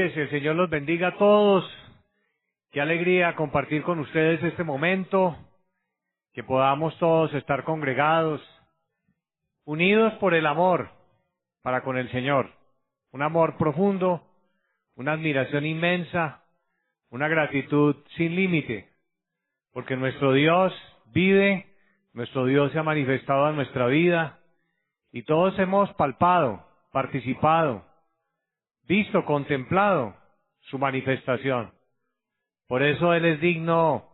oyentes, el Señor los bendiga a todos. Qué alegría compartir con ustedes este momento, que podamos todos estar congregados, unidos por el amor para con el Señor. Un amor profundo, una admiración inmensa, una gratitud sin límite, porque nuestro Dios vive, nuestro Dios se ha manifestado en nuestra vida y todos hemos palpado, participado, visto, contemplado su manifestación. Por eso Él es digno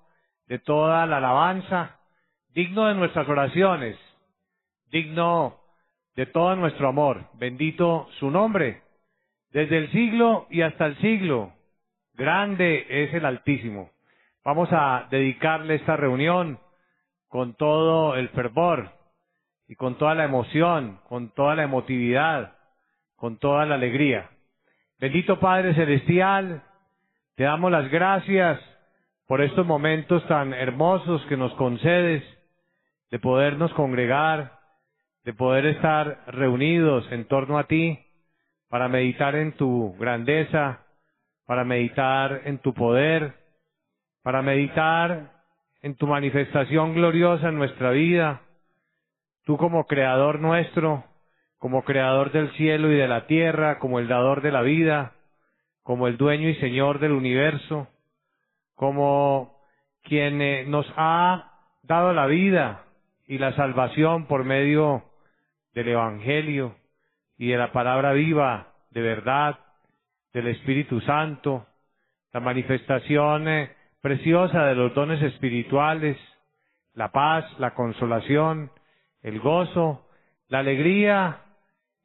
de toda la alabanza, digno de nuestras oraciones, digno de todo nuestro amor. Bendito su nombre, desde el siglo y hasta el siglo. Grande es el Altísimo. Vamos a dedicarle esta reunión con todo el fervor y con toda la emoción, con toda la emotividad, con toda la alegría. Bendito Padre Celestial, te damos las gracias por estos momentos tan hermosos que nos concedes de podernos congregar, de poder estar reunidos en torno a ti para meditar en tu grandeza, para meditar en tu poder, para meditar en tu manifestación gloriosa en nuestra vida. Tú como creador nuestro, como creador del cielo y de la tierra, como el dador de la vida, como el dueño y señor del universo, como quien eh, nos ha dado la vida y la salvación por medio del Evangelio y de la palabra viva de verdad, del Espíritu Santo, la manifestación eh, preciosa de los dones espirituales, la paz, la consolación, el gozo, la alegría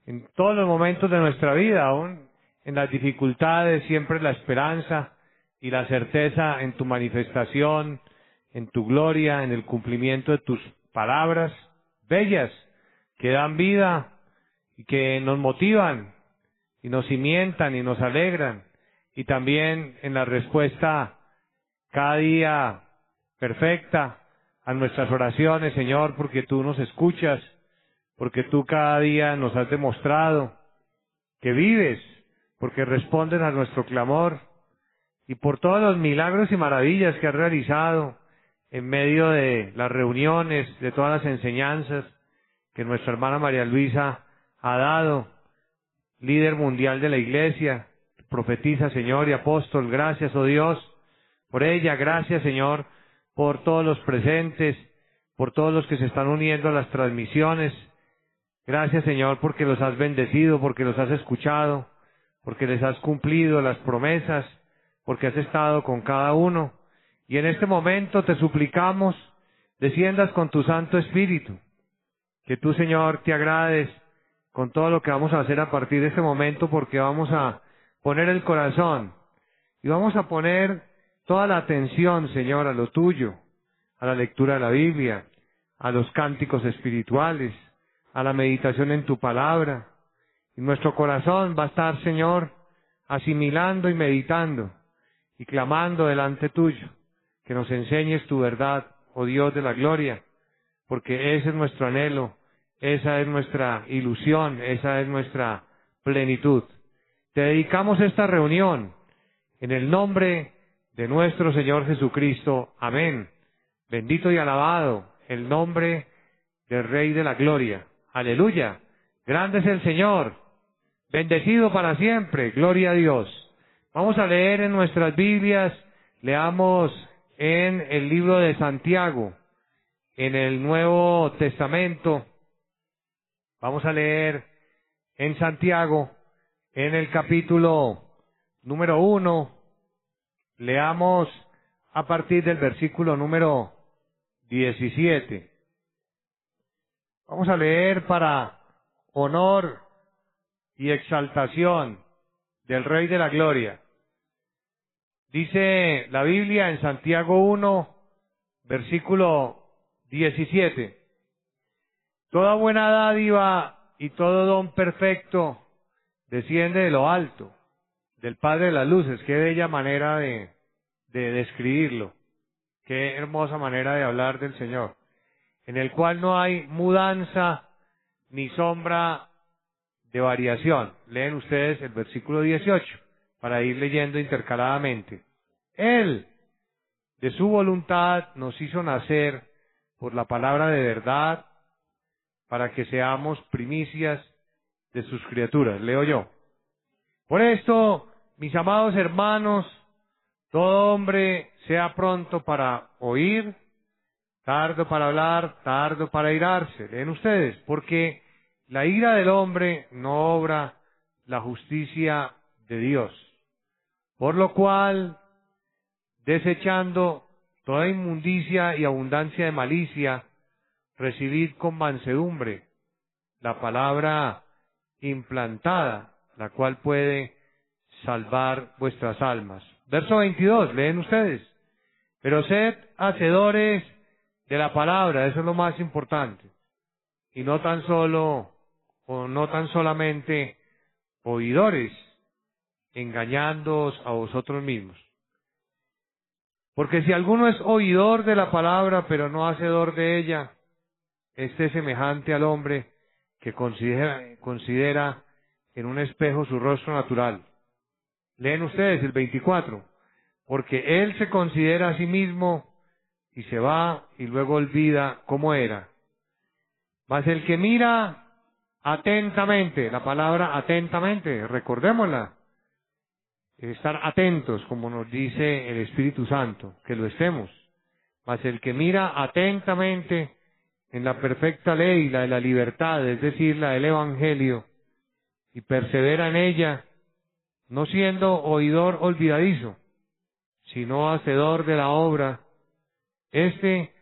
en todos los momentos de nuestra vida, aún en las dificultades, siempre la esperanza y la certeza en tu manifestación, en tu gloria, en el cumplimiento de tus palabras bellas que dan vida y que nos motivan y nos cimientan y nos alegran. Y también en la respuesta cada día perfecta a nuestras oraciones, Señor, porque tú nos escuchas, porque tú cada día nos has demostrado que vives porque responden a nuestro clamor y por todos los milagros y maravillas que has realizado en medio de las reuniones, de todas las enseñanzas que nuestra hermana María Luisa ha dado, líder mundial de la iglesia, profetiza, Señor, y apóstol, gracias, oh Dios, por ella, gracias, Señor, por todos los presentes, por todos los que se están uniendo a las transmisiones, gracias, Señor, porque los has bendecido, porque los has escuchado, porque les has cumplido las promesas, porque has estado con cada uno. Y en este momento te suplicamos, desciendas con tu Santo Espíritu, que tú, Señor, te agrades con todo lo que vamos a hacer a partir de este momento, porque vamos a poner el corazón y vamos a poner toda la atención, Señor, a lo tuyo, a la lectura de la Biblia, a los cánticos espirituales, a la meditación en tu palabra, y nuestro corazón va a estar, Señor, asimilando y meditando y clamando delante tuyo, que nos enseñes tu verdad, oh Dios de la gloria, porque ese es nuestro anhelo, esa es nuestra ilusión, esa es nuestra plenitud. Te dedicamos esta reunión en el nombre de nuestro Señor Jesucristo. Amén. Bendito y alabado el nombre del Rey de la Gloria. Aleluya. Grande es el Señor Bendecido para siempre, gloria a Dios. Vamos a leer en nuestras Biblias, leamos en el libro de Santiago, en el Nuevo Testamento. Vamos a leer en Santiago, en el capítulo número uno, leamos a partir del versículo número 17. Vamos a leer para honor y exaltación del Rey de la Gloria. Dice la Biblia en Santiago 1, versículo 17. Toda buena dádiva y todo don perfecto desciende de lo alto, del Padre de las Luces. Qué bella manera de, de describirlo. Qué hermosa manera de hablar del Señor. En el cual no hay mudanza ni sombra de variación. Leen ustedes el versículo 18. para ir leyendo intercaladamente. Él, de su voluntad, nos hizo nacer por la palabra de verdad para que seamos primicias de sus criaturas. Leo yo. Por esto, mis amados hermanos, todo hombre sea pronto para oír, tardo para hablar, tardo para irarse. Leen ustedes, porque la ira del hombre no obra la justicia de Dios. Por lo cual, desechando toda inmundicia y abundancia de malicia, recibid con mansedumbre la palabra implantada, la cual puede salvar vuestras almas. Verso 22, leen ustedes. Pero sed hacedores de la palabra, eso es lo más importante. Y no tan solo, o no tan solamente oidores, engañándoos a vosotros mismos. Porque si alguno es oidor de la palabra, pero no hacedor de ella, este es semejante al hombre que considera, considera en un espejo su rostro natural. Leen ustedes el 24. Porque él se considera a sí mismo y se va y luego olvida cómo era. Mas el que mira atentamente, la palabra atentamente, recordémosla, estar atentos, como nos dice el Espíritu Santo, que lo estemos. Mas el que mira atentamente en la perfecta ley, la de la libertad, es decir, la del Evangelio, y persevera en ella, no siendo oidor olvidadizo, sino hacedor de la obra, este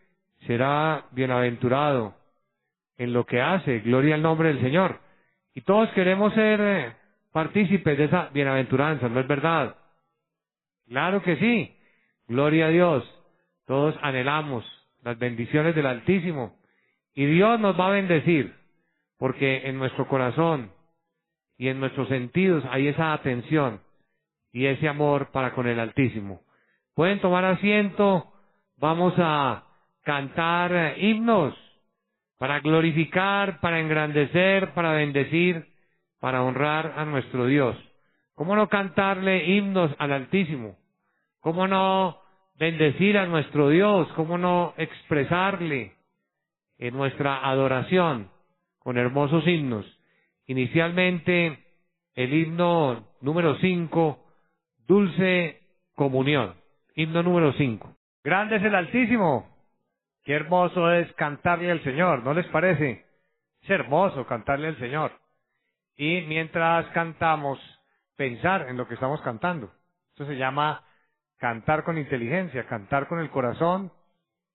será bienaventurado en lo que hace, gloria al nombre del Señor. Y todos queremos ser eh, partícipes de esa bienaventuranza, ¿no es verdad? Claro que sí, gloria a Dios. Todos anhelamos las bendiciones del Altísimo y Dios nos va a bendecir porque en nuestro corazón y en nuestros sentidos hay esa atención y ese amor para con el Altísimo. Pueden tomar asiento, vamos a cantar himnos para glorificar, para engrandecer, para bendecir, para honrar a nuestro Dios. ¿Cómo no cantarle himnos al Altísimo? ¿Cómo no bendecir a nuestro Dios? ¿Cómo no expresarle en nuestra adoración con hermosos himnos? Inicialmente, el himno número 5, Dulce Comunión. Himno número 5. Grande es el Altísimo. Qué hermoso es cantarle al Señor, ¿no les parece? Es hermoso cantarle al Señor. Y mientras cantamos, pensar en lo que estamos cantando. Esto se llama cantar con inteligencia, cantar con el corazón.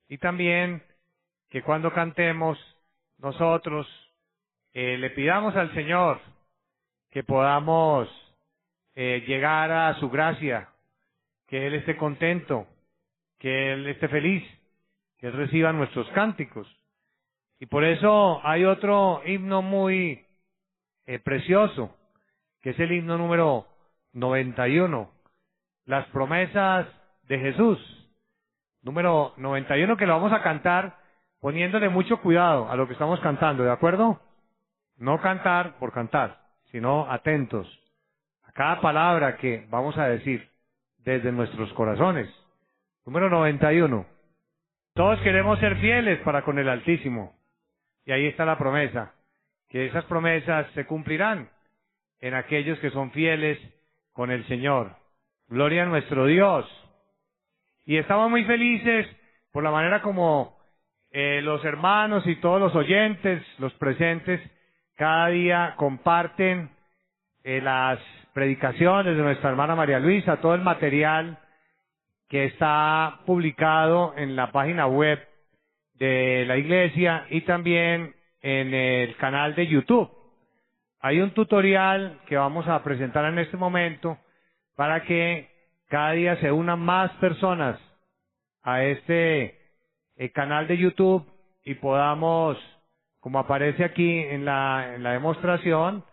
Y también que cuando cantemos, nosotros eh, le pidamos al Señor que podamos eh, llegar a su gracia, que Él esté contento, que Él esté feliz, que Él reciba nuestros cánticos. Y por eso hay otro himno muy eh, precioso, que es el himno número 91, las promesas de Jesús. Número 91 que lo vamos a cantar poniéndole mucho cuidado a lo que estamos cantando, ¿de acuerdo? No cantar por cantar, sino atentos a cada palabra que vamos a decir desde nuestros corazones. Número 91. Todos queremos ser fieles para con el Altísimo. Y ahí está la promesa, que esas promesas se cumplirán en aquellos que son fieles con el Señor. Gloria a nuestro Dios. Y estamos muy felices por la manera como eh, los hermanos y todos los oyentes, los presentes, cada día comparten eh, las predicaciones de nuestra hermana María Luisa, todo el material que está publicado en la página web de la iglesia y también en el canal de YouTube. Hay un tutorial que vamos a presentar en este momento para que cada día se unan más personas a este eh, canal de YouTube y podamos como aparece aquí en la, demostración,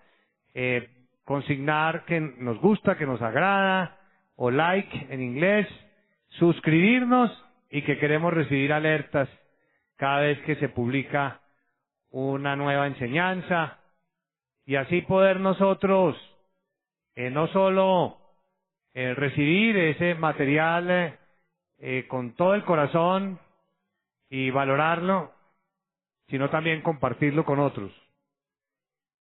eh, consignar que nos gusta, que nos agrada, o like en inglés, suscribirnos y que queremos recibir alertas cada vez que se publica una nueva enseñanza y así poder nosotros eh, no solo eh, recibir ese material eh, con todo el corazón y valorarlo, sino también compartirlo con otros.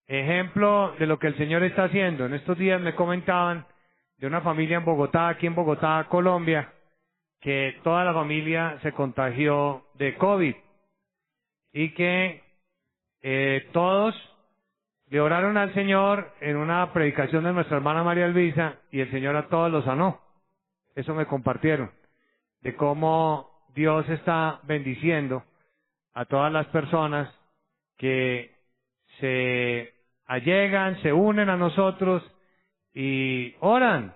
Ejemplo de lo que el Señor está haciendo. En estos días me comentaban de una familia en Bogotá, aquí en Bogotá, Colombia, que toda la familia se contagió de COVID y que eh, todos le oraron al Señor en una predicación de nuestra hermana María Luisa y el Señor a todos los sanó. Eso me compartieron, de cómo Dios está bendiciendo a todas las personas que se allegan, se unen a nosotros y oran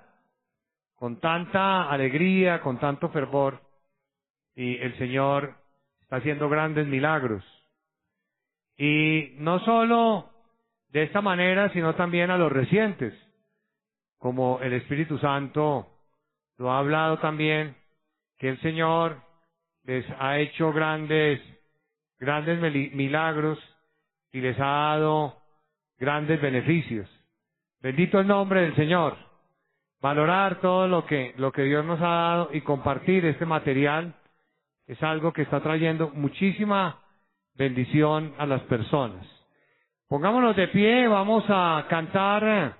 con tanta alegría, con tanto fervor, y el Señor está haciendo grandes milagros. Y no solo de esta manera, sino también a los recientes, como el Espíritu Santo lo ha hablado también, que el Señor les ha hecho grandes, grandes milagros y les ha dado grandes beneficios. Bendito el nombre del Señor. Valorar todo lo que, lo que Dios nos ha dado y compartir este material es algo que está trayendo muchísima bendición a las personas. Pongámonos de pie, vamos a cantar eh,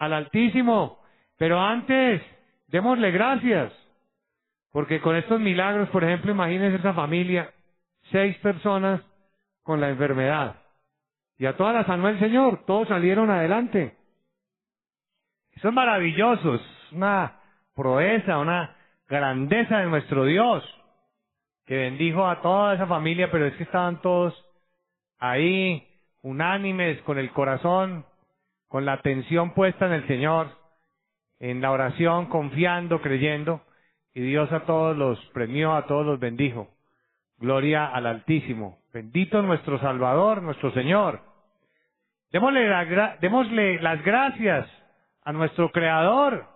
al Altísimo, pero antes démosle gracias, porque con estos milagros, por ejemplo, imagínense esa familia, seis personas con la enfermedad, y a todas las sanó el Señor, todos salieron adelante. Eso es maravilloso, es una proeza, una grandeza de nuestro Dios, que bendijo a toda esa familia, pero es que estaban todos ahí unánimes, con el corazón, con la atención puesta en el Señor, en la oración, confiando, creyendo, y Dios a todos los premió, a todos los bendijo. Gloria al Altísimo. Bendito nuestro Salvador, nuestro Señor. Démosle, démosle las gracias a nuestro Creador,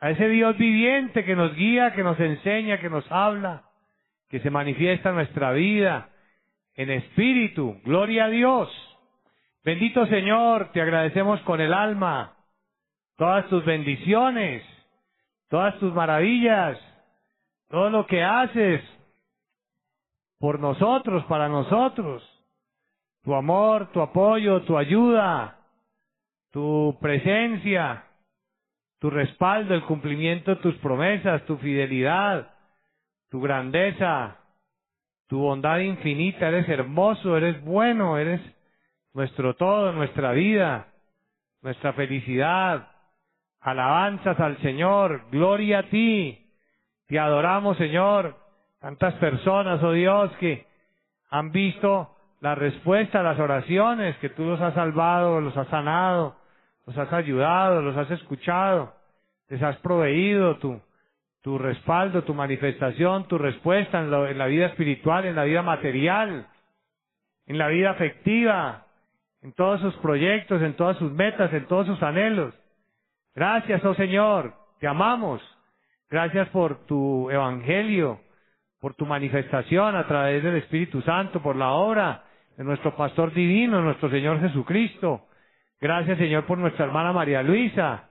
a ese Dios viviente que nos guía, que nos enseña, que nos habla, que se manifiesta en nuestra vida, en espíritu. Gloria a Dios. Bendito Señor, te agradecemos con el alma todas tus bendiciones, todas tus maravillas, todo lo que haces por nosotros, para nosotros. Tu amor, tu apoyo, tu ayuda, tu presencia, tu respaldo, el cumplimiento de tus promesas, tu fidelidad, tu grandeza, tu bondad infinita. Eres hermoso, eres bueno, eres nuestro todo, nuestra vida, nuestra felicidad. Alabanzas al Señor, gloria a ti. Te adoramos, Señor. Tantas personas, oh Dios, que han visto la respuesta a las oraciones, que tú los has salvado, los has sanado, los has ayudado, los has escuchado, les has proveído tu, tu respaldo, tu manifestación, tu respuesta en, en la vida espiritual, en la vida material, en la vida afectiva, en todos sus proyectos, en todas sus metas, en todos sus anhelos. Gracias, oh Señor, te amamos. Gracias por tu evangelio, por tu manifestación a través del Espíritu Santo, por la obra de nuestro pastor divino, nuestro Señor Jesucristo. Gracias, Señor, por nuestra hermana María Luisa,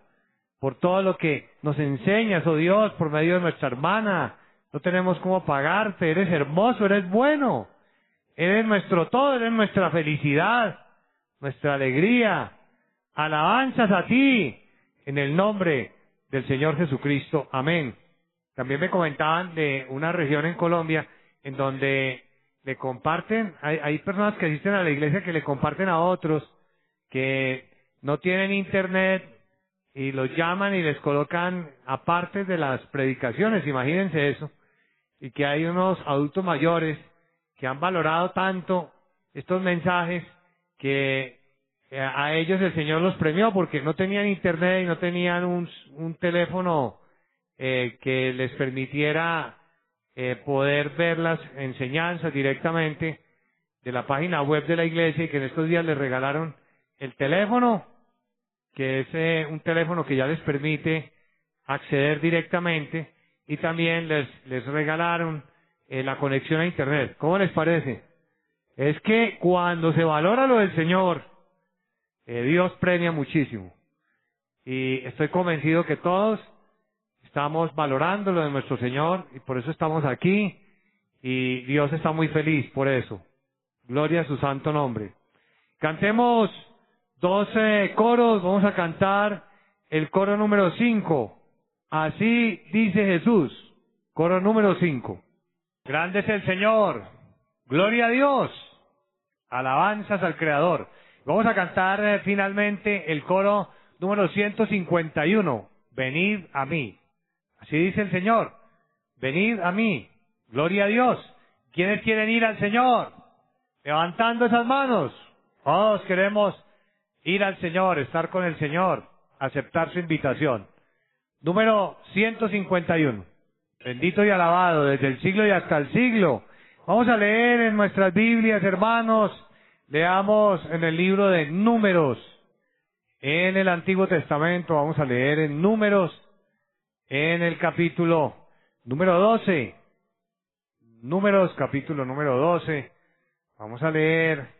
por todo lo que nos enseñas, oh Dios, por medio de nuestra hermana. No tenemos cómo pagarte, eres hermoso, eres bueno, eres nuestro todo, eres nuestra felicidad nuestra alegría, alabanzas a ti, en el nombre del Señor Jesucristo. Amén. También me comentaban de una región en Colombia en donde le comparten, hay, hay personas que asisten a la iglesia que le comparten a otros que no tienen internet y los llaman y les colocan aparte de las predicaciones, imagínense eso, y que hay unos adultos mayores que han valorado tanto estos mensajes que eh, a ellos el Señor los premió porque no tenían internet y no tenían un, un teléfono eh, que les permitiera eh, poder ver las enseñanzas directamente de la página web de la iglesia y que en estos días les regalaron el teléfono, que es un teléfono que ya les permite acceder directamente y también les, les regalaron la conexión a internet. ¿Cómo les parece? Es que cuando se valora lo del Señor, eh, Dios premia muchísimo. Y estoy convencido que todos Estamos valorando lo de nuestro Señor y por eso estamos aquí y Dios está muy feliz por eso. Gloria a su santo nombre. Cantemos doce coros, vamos a cantar el coro número cinco. Así dice Jesús, coro número cinco. Grande es el Señor, gloria a Dios, alabanzas al Creador. Vamos a cantar eh, finalmente el coro número 151, venid a mí. Así dice el Señor, venid a mí, gloria a Dios. ¿Quiénes quieren ir al Señor? Levantando esas manos. Todos queremos ir al Señor, estar con el Señor, aceptar su invitación. Número 151. Bendito y alabado desde el siglo y hasta el siglo. Vamos a leer en nuestras Biblias, hermanos. Leamos en el libro de Números. En el Antiguo Testamento vamos a leer en Números, en el capítulo número 12. Números, capítulo número 12. Vamos a leer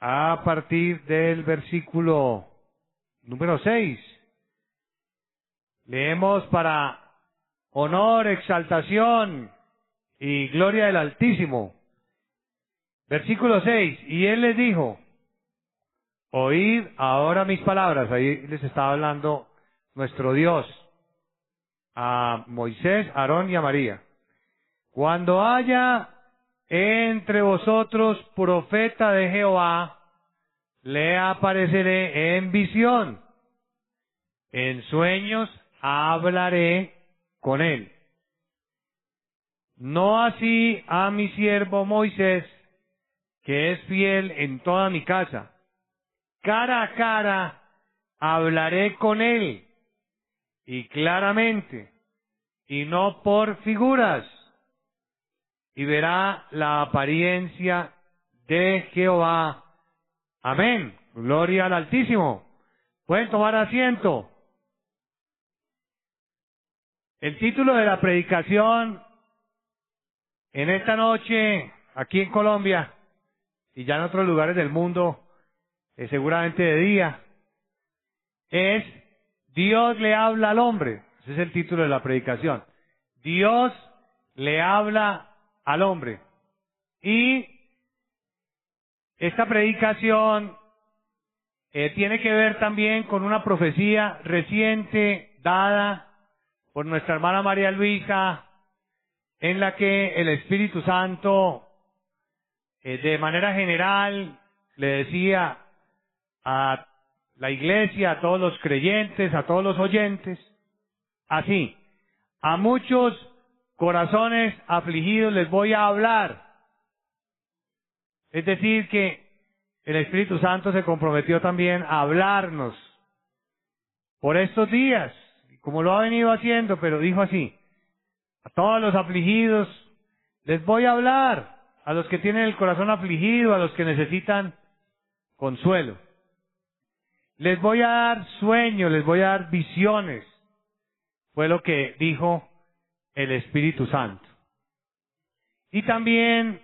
a partir del versículo número 6. Leemos para honor, exaltación y gloria del Altísimo. Versículo 6. Y él les dijo, oíd ahora mis palabras. Ahí les estaba hablando nuestro Dios a Moisés, Aarón y a María. Cuando haya entre vosotros profeta de Jehová, le apareceré en visión. En sueños hablaré con él. No así a mi siervo Moisés, que es fiel en toda mi casa. Cara a cara hablaré con él, y claramente, y no por figuras, y verá la apariencia de Jehová. Amén. Gloria al Altísimo. Pueden tomar asiento. El título de la predicación en esta noche, aquí en Colombia, y ya en otros lugares del mundo, eh, seguramente de día, es Dios le habla al hombre. Ese es el título de la predicación. Dios le habla al hombre. Y esta predicación eh, tiene que ver también con una profecía reciente dada por nuestra hermana María Luisa, en la que el Espíritu Santo, eh, de manera general, le decía a la iglesia, a todos los creyentes, a todos los oyentes, así, a muchos corazones afligidos les voy a hablar. Es decir, que el Espíritu Santo se comprometió también a hablarnos por estos días, como lo ha venido haciendo, pero dijo así, a todos los afligidos les voy a hablar, a los que tienen el corazón afligido, a los que necesitan consuelo. Les voy a dar sueños, les voy a dar visiones. Fue lo que dijo el Espíritu Santo. Y también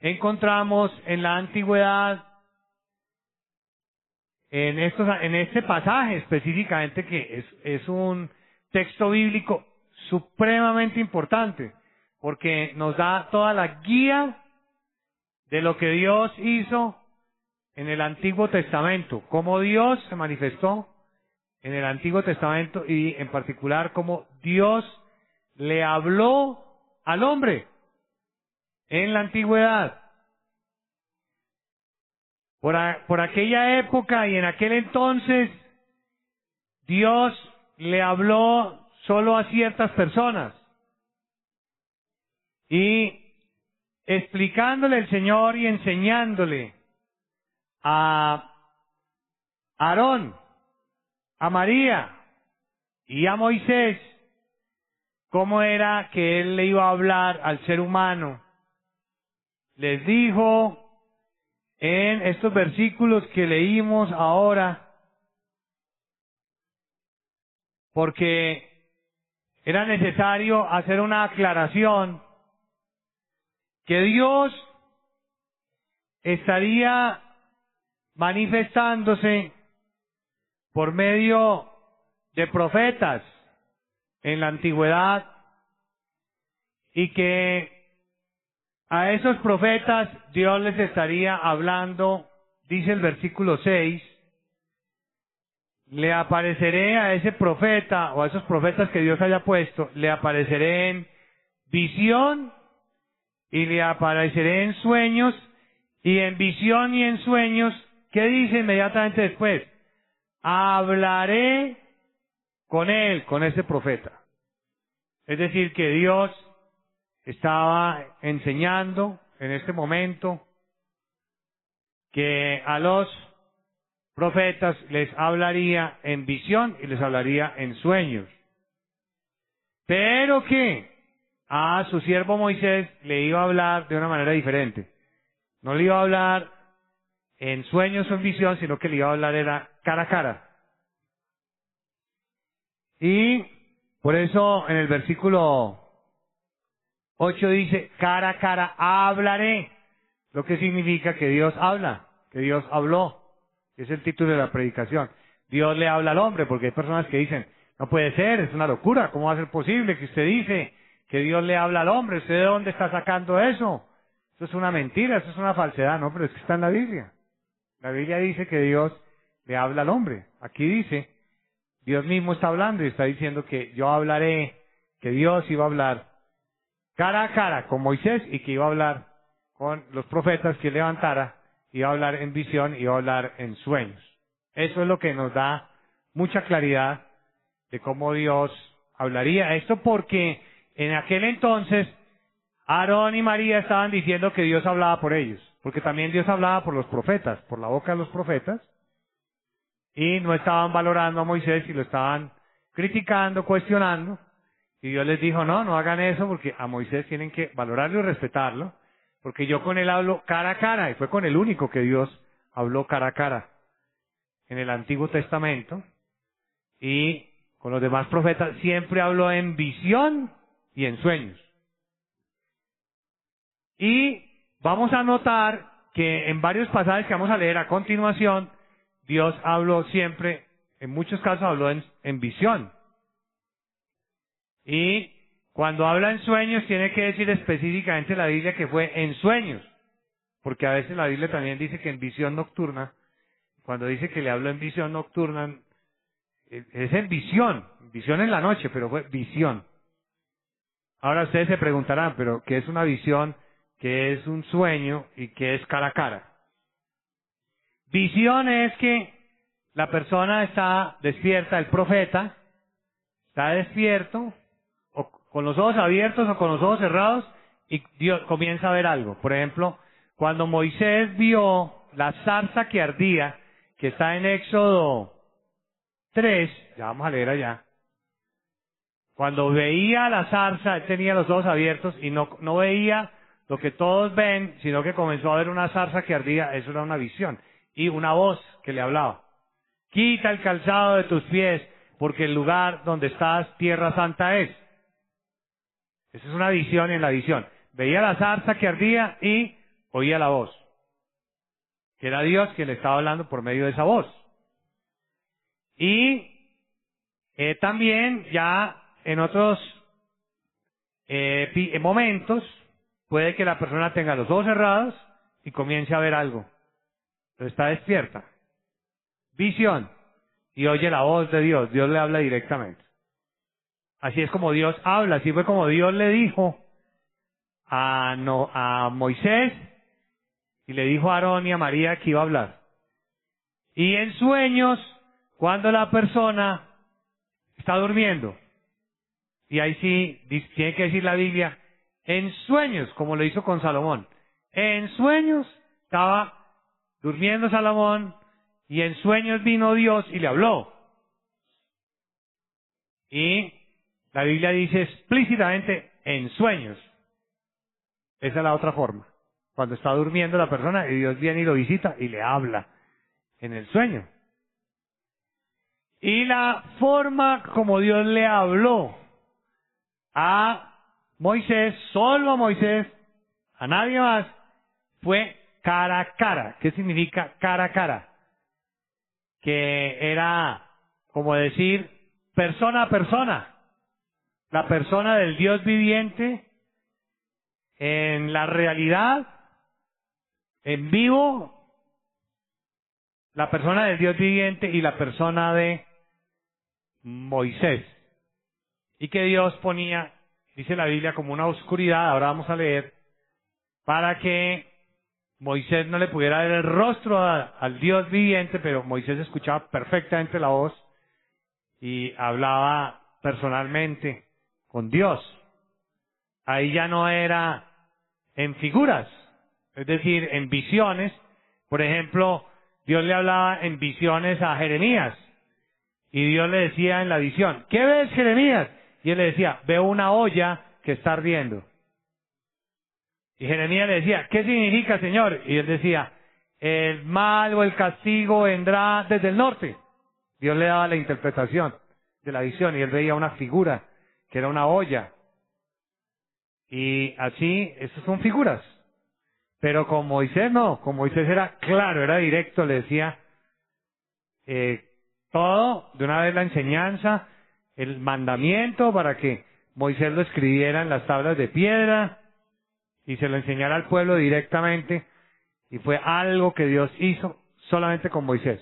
encontramos en la antigüedad, en, estos, en este pasaje específicamente, que es, es un texto bíblico supremamente importante, porque nos da toda la guía de lo que Dios hizo en el Antiguo Testamento, cómo Dios se manifestó en el Antiguo Testamento y en particular cómo Dios le habló al hombre en la antigüedad. Por, por, aquella época y en aquel entonces, Dios le habló solo a ciertas personas. Y explicándole el Señor y enseñándole a Aarón, a María y a Moisés cómo era que él le iba a hablar al ser humano. Les dijo en estos versículos que leímos ahora, porque era necesario hacer una aclaración que Dios estaría manifestándose por medio de profetas en la antigüedad y que a esos profetas Dios les estaría hablando, dice el versículo 6, le apareceré a ese profeta o a esos profetas que Dios haya puesto, le apareceré en visión y le apareceré en sueños y en visión y en sueños, ¿qué dice inmediatamente después? Hablaré con él, con ese profeta. Es decir, que Dios estaba enseñando en este momento que a los profetas les hablaría en visión y les hablaría en sueños. Pero que a su siervo Moisés le iba a hablar de una manera diferente. No le iba a hablar en sueños o en visión, sino que le iba a hablar era cara a cara. Y por eso en el versículo 8 dice, cara a cara hablaré, lo que significa que Dios habla, que Dios habló, es el título de la predicación. Dios le habla al hombre, porque hay personas que dicen, no puede ser, es una locura, ¿cómo va a ser posible que usted dice que Dios le habla al hombre? ¿Usted de dónde está sacando eso? Eso es una mentira, eso es una falsedad, no, pero es que está en la Biblia. La Biblia dice que Dios le habla al hombre. Aquí dice, Dios mismo está hablando y está diciendo que yo hablaré, que Dios iba a hablar cara a cara con Moisés y que iba a hablar con los profetas que levantara, iba a hablar en visión, iba a hablar en sueños. Eso es lo que nos da mucha claridad de cómo Dios hablaría. Esto porque en aquel entonces Aarón y María estaban diciendo que Dios hablaba por ellos, porque también Dios hablaba por los profetas, por la boca de los profetas, y no estaban valorando a Moisés y lo estaban criticando, cuestionando, y Dios les dijo, no, no hagan eso porque a Moisés tienen que valorarlo y respetarlo, porque yo con él hablo cara a cara, y fue con el único que Dios habló cara a cara en el Antiguo Testamento, y con los demás profetas siempre habló en visión y en sueños. Y vamos a notar que en varios pasajes que vamos a leer a continuación, Dios habló siempre, en muchos casos habló en, en visión. Y cuando habla en sueños, tiene que decir específicamente la Biblia que fue en sueños. Porque a veces la Biblia también dice que en visión nocturna, cuando dice que le habló en visión nocturna, es en visión, visión en la noche, pero fue visión. Ahora ustedes se preguntarán, pero ¿qué es una visión? ¿Qué es un sueño? ¿Y qué es cara a cara? Visión es que la persona está despierta, el profeta está despierto, o con los ojos abiertos o con los ojos cerrados, y Dios comienza a ver algo. Por ejemplo, cuando Moisés vio la zarza que ardía, que está en Éxodo 3, ya vamos a leer allá, cuando veía la zarza, él tenía los ojos abiertos y no, no veía lo que todos ven, sino que comenzó a ver una zarza que ardía, eso era una visión. Y una voz que le hablaba. Quita el calzado de tus pies, porque el lugar donde estás, tierra santa es. Esa es una visión en la visión. Veía la zarza que ardía y oía la voz. Que era Dios que le estaba hablando por medio de esa voz. Y eh, también ya en otros eh, momentos puede que la persona tenga los ojos cerrados y comience a ver algo. Pero está despierta. Visión. Y oye la voz de Dios. Dios le habla directamente. Así es como Dios habla. Así fue como Dios le dijo a, a Moisés y le dijo a Aarón y a María que iba a hablar. Y en sueños, cuando la persona está durmiendo, y ahí sí tiene que decir la Biblia, en sueños, como lo hizo con Salomón. En sueños estaba durmiendo Salomón y en sueños vino Dios y le habló. Y la Biblia dice explícitamente en sueños. Esa es la otra forma. Cuando está durmiendo la persona y Dios viene y lo visita y le habla en el sueño. Y la forma como Dios le habló a Moisés, solo a Moisés, a nadie más, fue cara a cara. ¿Qué significa cara a cara? Que era como decir persona a persona. la persona del Dios viviente en la realidad, en vivo, la persona del Dios viviente y la persona de Moisés. Y que Dios ponía, dice la Biblia, como una oscuridad, ahora vamos a leer, para que Moisés no le pudiera ver el rostro al Dios viviente, pero Moisés escuchaba perfectamente la voz y hablaba personalmente con Dios. Ahí ya no era en figuras, es decir, en visiones. Por ejemplo, Dios le hablaba en visiones a Jeremías y Dios le decía en la visión, ¿qué ves Jeremías? Y él le decía, veo una olla que está ardiendo. Y Jeremías le decía, ¿qué significa, Señor? Y él decía, el mal o el castigo vendrá desde el norte. Dios le daba la interpretación de la visión y él veía una figura que era una olla. Y así, esas son figuras. Pero con Moisés no, con Moisés era claro, era directo, le decía eh, todo, de una vez la enseñanza, el mandamiento para que Moisés lo escribiera en las tablas de piedra y se lo enseñara al pueblo directamente. Y fue algo que Dios hizo solamente con Moisés.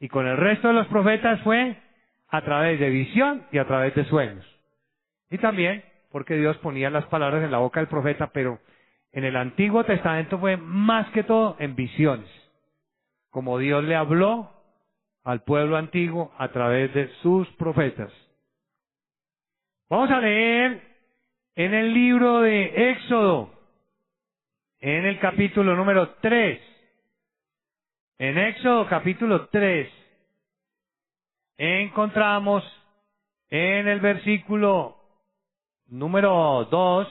Y con el resto de los profetas fue a través de visión y a través de sueños. Y también porque Dios ponía las palabras en la boca del profeta, pero en el Antiguo Testamento fue más que todo en visiones, como Dios le habló al pueblo antiguo a través de sus profetas. Vamos a leer en el libro de Éxodo, en el capítulo número 3. En Éxodo capítulo 3 encontramos en el versículo número dos,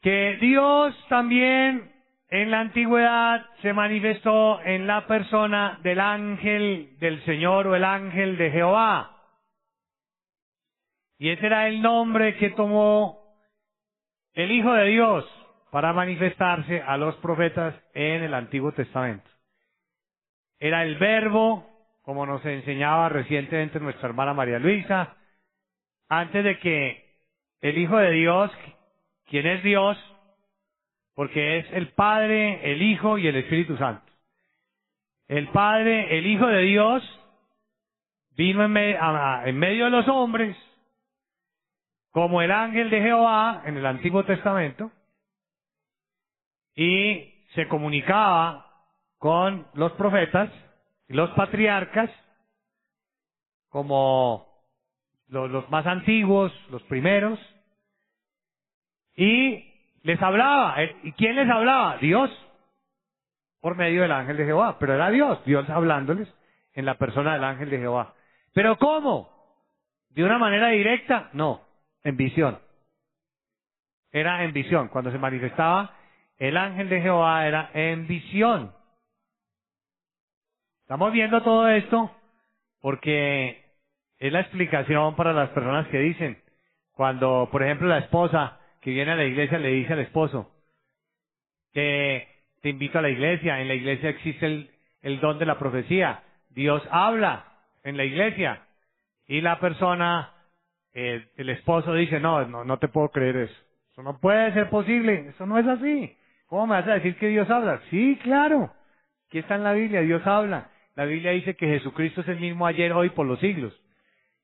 que Dios también en la antigüedad se manifestó en la persona del ángel del Señor o el ángel de Jehová. Y ese era el nombre que tomó el Hijo de Dios para manifestarse a los profetas en el Antiguo Testamento. Era el verbo, como nos enseñaba recientemente nuestra hermana María Luisa, antes de que el Hijo de Dios, quien es Dios, porque es el Padre, el Hijo y el Espíritu Santo. El Padre, el Hijo de Dios, vino en, medio de los hombres, como el ángel de Jehová en el Antiguo Testamento, y se comunicaba con los profetas y los patriarcas como los, más antiguos, los primeros, y les hablaba. Eh, ¿Y quién les hablaba? Dios, por medio del ángel de Jehová. Pero era Dios, Dios hablándoles en la persona del ángel de Jehová. ¿Pero cómo? ¿De una manera directa? No, en visión. Era en visión. Cuando se manifestaba el ángel de Jehová era en visión. Estamos viendo todo esto porque es la explicación para las personas que dicen, cuando, por ejemplo, la esposa que viene a la iglesia le dice al esposo, que te invito a la iglesia, en la iglesia existe el, el don de la profecía, Dios habla en la iglesia, y la persona, el esposo dice, no, no, no te puedo creer eso, eso no puede ser posible, eso no es así. ¿Cómo me vas a decir que Dios habla? Sí, claro, aquí está en la Biblia, Dios habla. La Biblia dice que Jesucristo es el mismo ayer, hoy, por los siglos.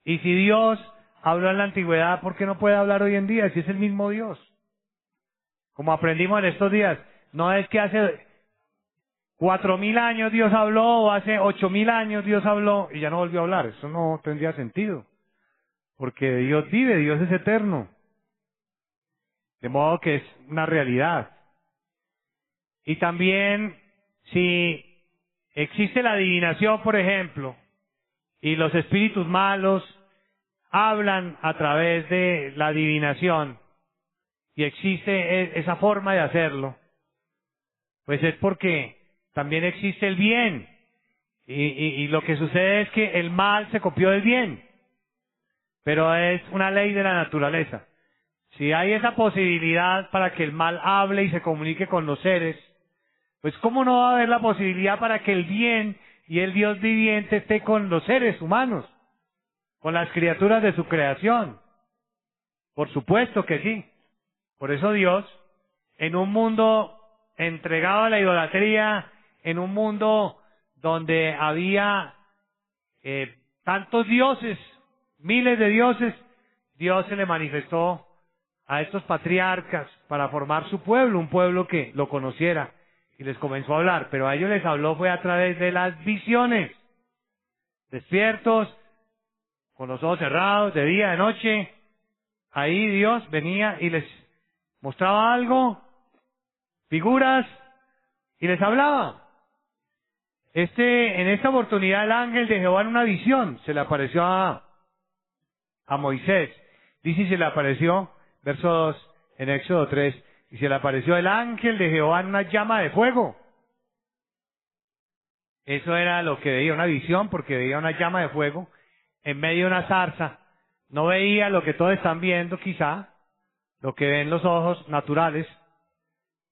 Y si Dios habló en la antigüedad, ¿por qué no puede hablar hoy en día si es el mismo Dios? Como aprendimos en estos días, no es que hace cuatro mil años Dios habló o hace ocho mil años Dios habló y ya no volvió a hablar. Eso no tendría sentido. Porque Dios vive, Dios es eterno. De modo que es una realidad. Y también, si existe la adivinación, por ejemplo, y los espíritus malos hablan a través de la adivinación y existe e, esa forma de hacerlo, pues es porque también existe el bien. Y, y, lo que sucede es que el mal se copió del bien, pero es una ley de la naturaleza. Si hay esa posibilidad para que el mal hable y se comunique con los seres, pues ¿cómo no va a haber la posibilidad para que el bien y el Dios viviente esté con los seres humanos. con las criaturas de su creación. Por supuesto que sí. Por eso Dios, en un mundo entregado a la idolatría, en un mundo donde había eh, tantos dioses, miles de dioses, Dios se le manifestó a estos patriarcas para formar su pueblo, un pueblo que lo conociera y les comenzó a hablar, pero a ellos les habló fue a través de las visiones, despiertos, con los ojos cerrados, de día, de noche, ahí Dios venía y les mostraba algo, figuras, y les hablaba. Este, en esta oportunidad el ángel de Jehová en una visión se le apareció a, a Moisés. Dice y se le apareció, verso 2, en Éxodo 3, y se le apareció el ángel de Jehová en una llama de fuego. Eso era lo que veía, una visión, porque veía una llama de fuego en medio de una zarza. No veía lo que todos están viendo, quizá, lo que ven los ojos naturales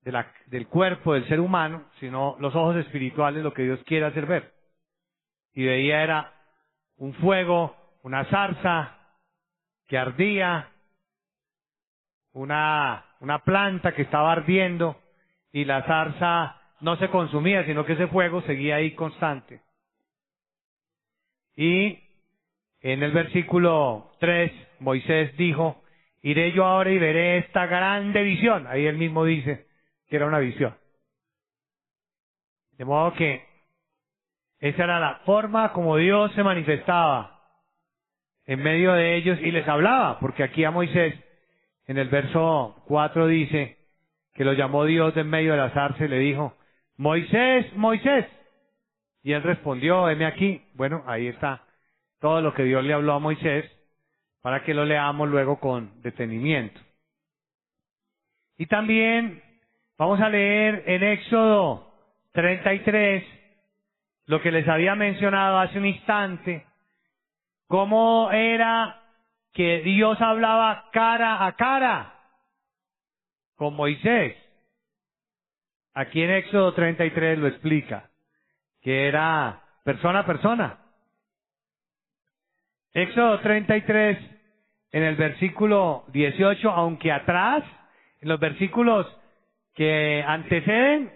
de la, del cuerpo del ser humano, sino los ojos espirituales, lo que Dios quiere hacer ver. Y veía era un fuego, una zarza que ardía, una, una planta que estaba ardiendo y la zarza no se consumía, sino que ese fuego seguía ahí constante. Y en el versículo 3, Moisés dijo, iré yo ahora y veré esta grande visión. Ahí él mismo dice que era una visión. De modo que esa era la forma como Dios se manifestaba en medio de ellos y les hablaba, porque aquí a Moisés en el verso 4 dice que lo llamó Dios de en medio de la zarza y le dijo, Moisés, Moisés. Y él respondió, heme aquí. Bueno, ahí está todo lo que Dios le habló a Moisés para que lo leamos luego con detenimiento. Y también vamos a leer en Éxodo 33 lo que les había mencionado hace un instante, cómo era que Dios hablaba cara a cara con Moisés. Aquí en Éxodo 33 lo explica, que era persona a persona. Éxodo 33, en el versículo 18, aunque atrás, en los versículos que anteceden,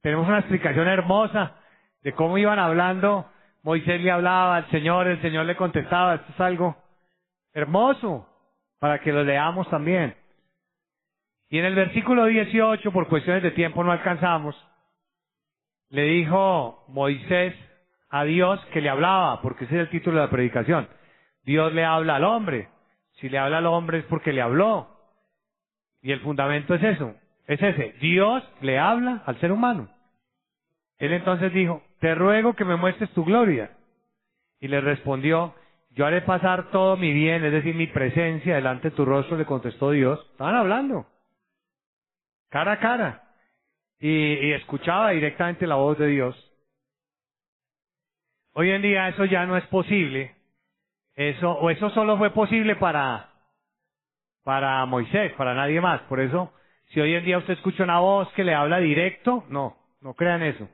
tenemos una explicación hermosa de cómo iban hablando. Moisés le hablaba al Señor, el Señor le contestaba. Esto es algo hermoso para que lo leamos también. Y en el versículo 18, por cuestiones de tiempo no alcanzamos, le dijo Moisés a Dios que le hablaba, porque ese es el título de la predicación. Dios le habla al hombre. Si le habla al hombre es porque le habló. Y el fundamento es eso, es ese. Dios le habla al ser humano. Él entonces dijo, te ruego que me muestres tu gloria. Y le respondió, yo haré pasar todo mi bien, es decir, mi presencia delante de tu rostro, le contestó Dios. Estaban hablando, cara a cara, y, escuchaba directamente la voz de Dios. Hoy en día eso ya no es posible, eso, o eso solo fue posible para, para Moisés, para nadie más. Por eso, si hoy en día usted escucha una voz que le habla directo, no, no crean eso.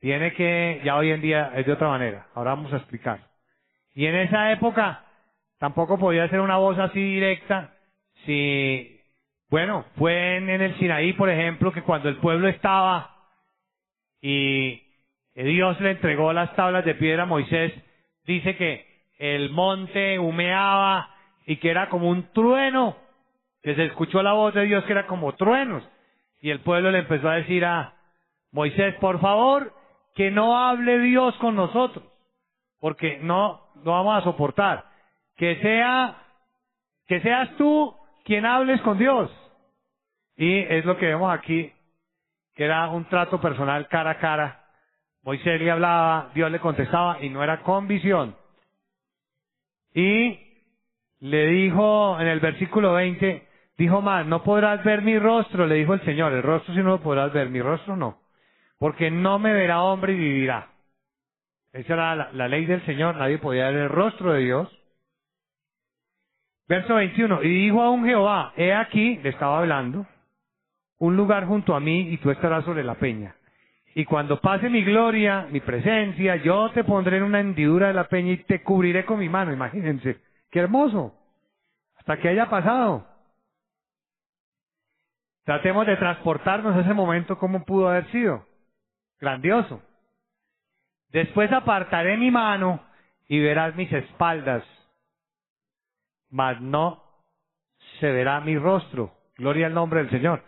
Tiene que, ya hoy en día es de otra manera. Ahora vamos a explicar. Y en esa época tampoco podía ser una voz así directa si, bueno, fue en, el Sinaí, por ejemplo, que cuando el pueblo estaba y Dios le entregó las tablas de piedra a Moisés, dice que el monte humeaba y que era como un trueno, que se escuchó la voz de Dios que era como truenos. Y el pueblo le empezó a decir a Moisés, por favor, que no hable Dios con nosotros, porque no, no vamos a soportar. Que sea, que seas tú quien hables con Dios. Y es lo que vemos aquí, que era un trato personal cara a cara. Moisés le hablaba, Dios le contestaba y no era con visión. Y le dijo en el versículo 20, dijo más, no podrás ver mi rostro, le dijo el Señor, el rostro sí no lo podrás ver, mi rostro no, porque no me verá hombre y vivirá. Esa era la, ley del Señor, nadie podía ver el rostro de Dios. Verso 21, y dijo a un Jehová, he aquí, le estaba hablando, un lugar junto a mí y tú estarás sobre la peña. Y cuando pase mi gloria, mi presencia, yo te pondré en una hendidura de la peña y te cubriré con mi mano. Imagínense, qué hermoso. Hasta que haya pasado. Tratemos de transportarnos a ese momento como pudo haber sido. Grandioso. Después apartaré mi mano y verás mis espaldas, mas no se verá mi rostro. Gloria al nombre del Señor.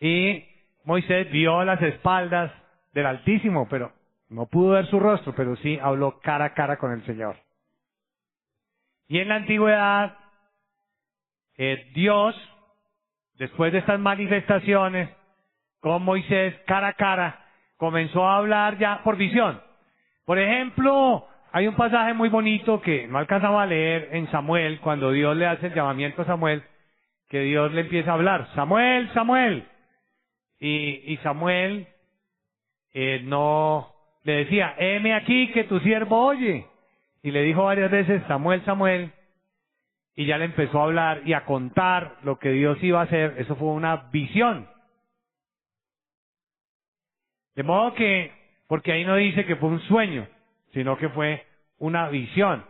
Y Moisés vio las espaldas del Altísimo, pero no pudo ver su rostro, pero sí habló cara a cara con el Señor. Y en la antigüedad, eh, Dios, después de estas manifestaciones con Moisés cara a cara, comenzó a hablar ya por visión. Por ejemplo, hay un pasaje muy bonito que no alcanzaba a leer en Samuel, cuando Dios le hace el llamamiento a Samuel, que Dios le empieza a hablar, Samuel, Samuel. Y, y Samuel eh, no le decía, heme aquí que tu siervo oye. Y le dijo varias veces, Samuel, Samuel. Y ya le empezó a hablar y a contar lo que Dios iba a hacer. Eso fue una visión. De modo que, porque ahí no dice que fue un sueño, sino que fue una visión.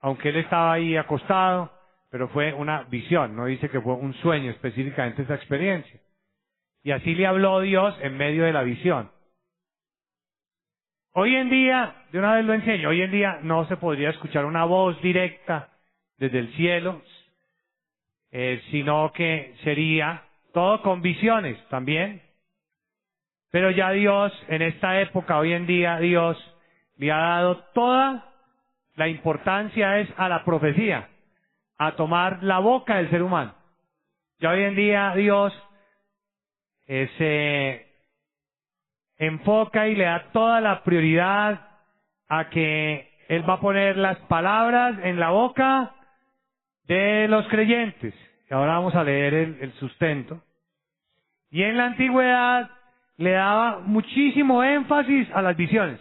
Aunque él estaba ahí acostado, pero fue una visión, no dice que fue un sueño específicamente esa experiencia. Y así le habló Dios en medio de la visión. Hoy en día, de una vez lo enseño, hoy en día no se podría escuchar una voz directa desde el cielo, eh, sino que sería todo con visiones también. Pero ya Dios, en esta época, hoy en día, Dios le ha dado toda la importancia es a la profecía, a tomar la boca del ser humano. Ya hoy en día Dios eh, se enfoca y le da toda la prioridad a que Él va a poner las palabras en la boca de los creyentes. Y ahora vamos a leer el, el sustento. Y en la antigüedad le daba muchísimo énfasis a las visiones.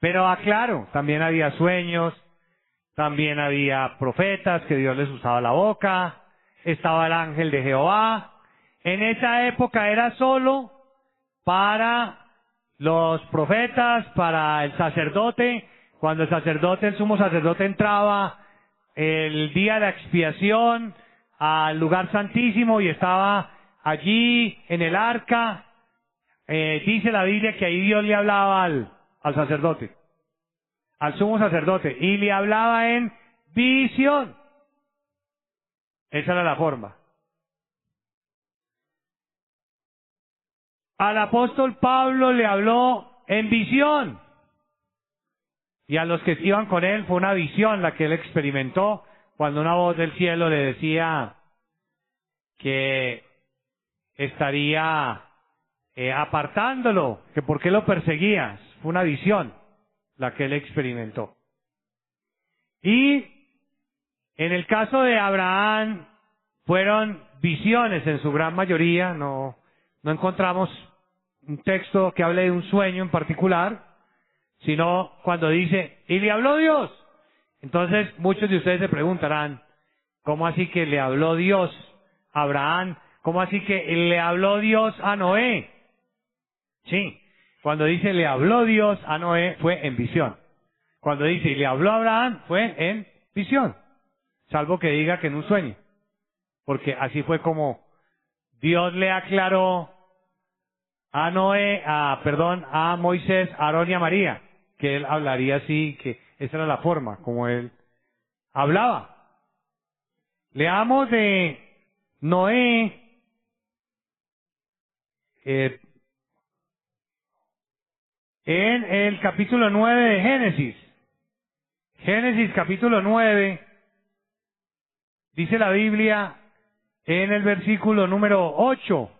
Pero aclaro, también había sueños, también había profetas que Dios les usaba la boca, estaba el ángel de Jehová, en esa época era solo para los profetas, para el sacerdote. Cuando el sacerdote, el sumo sacerdote entraba el día de expiación al lugar santísimo y estaba allí en el arca, eh, dice la Biblia que ahí Dios le hablaba al, al sacerdote, al sumo sacerdote, y le hablaba en visión. Esa era la forma. Al apóstol Pablo le habló en visión. Y a los que iban con él fue una visión la que él experimentó cuando una voz del cielo le decía que estaría eh, apartándolo, que por qué lo perseguías. Fue una visión la que él experimentó. Y en el caso de Abraham fueron visiones en su gran mayoría, no, no encontramos un texto que hable de un sueño en particular, sino cuando dice, y le habló Dios. Entonces muchos de ustedes se preguntarán, ¿cómo así que le habló Dios a Abraham? ¿Cómo así que le habló Dios a Noé? Sí, cuando dice le habló Dios a Noé fue en visión. Cuando dice le habló a Abraham fue en visión. Salvo que diga que en un sueño. Porque así fue como Dios le aclaró a Noé, a, perdón, a Moisés, a Aarón y a María, que él hablaría así, que esa era la forma como él hablaba. Leamos de Noé, en el capítulo 9 de Génesis. Génesis capítulo 9, dice la Biblia en el versículo número 8.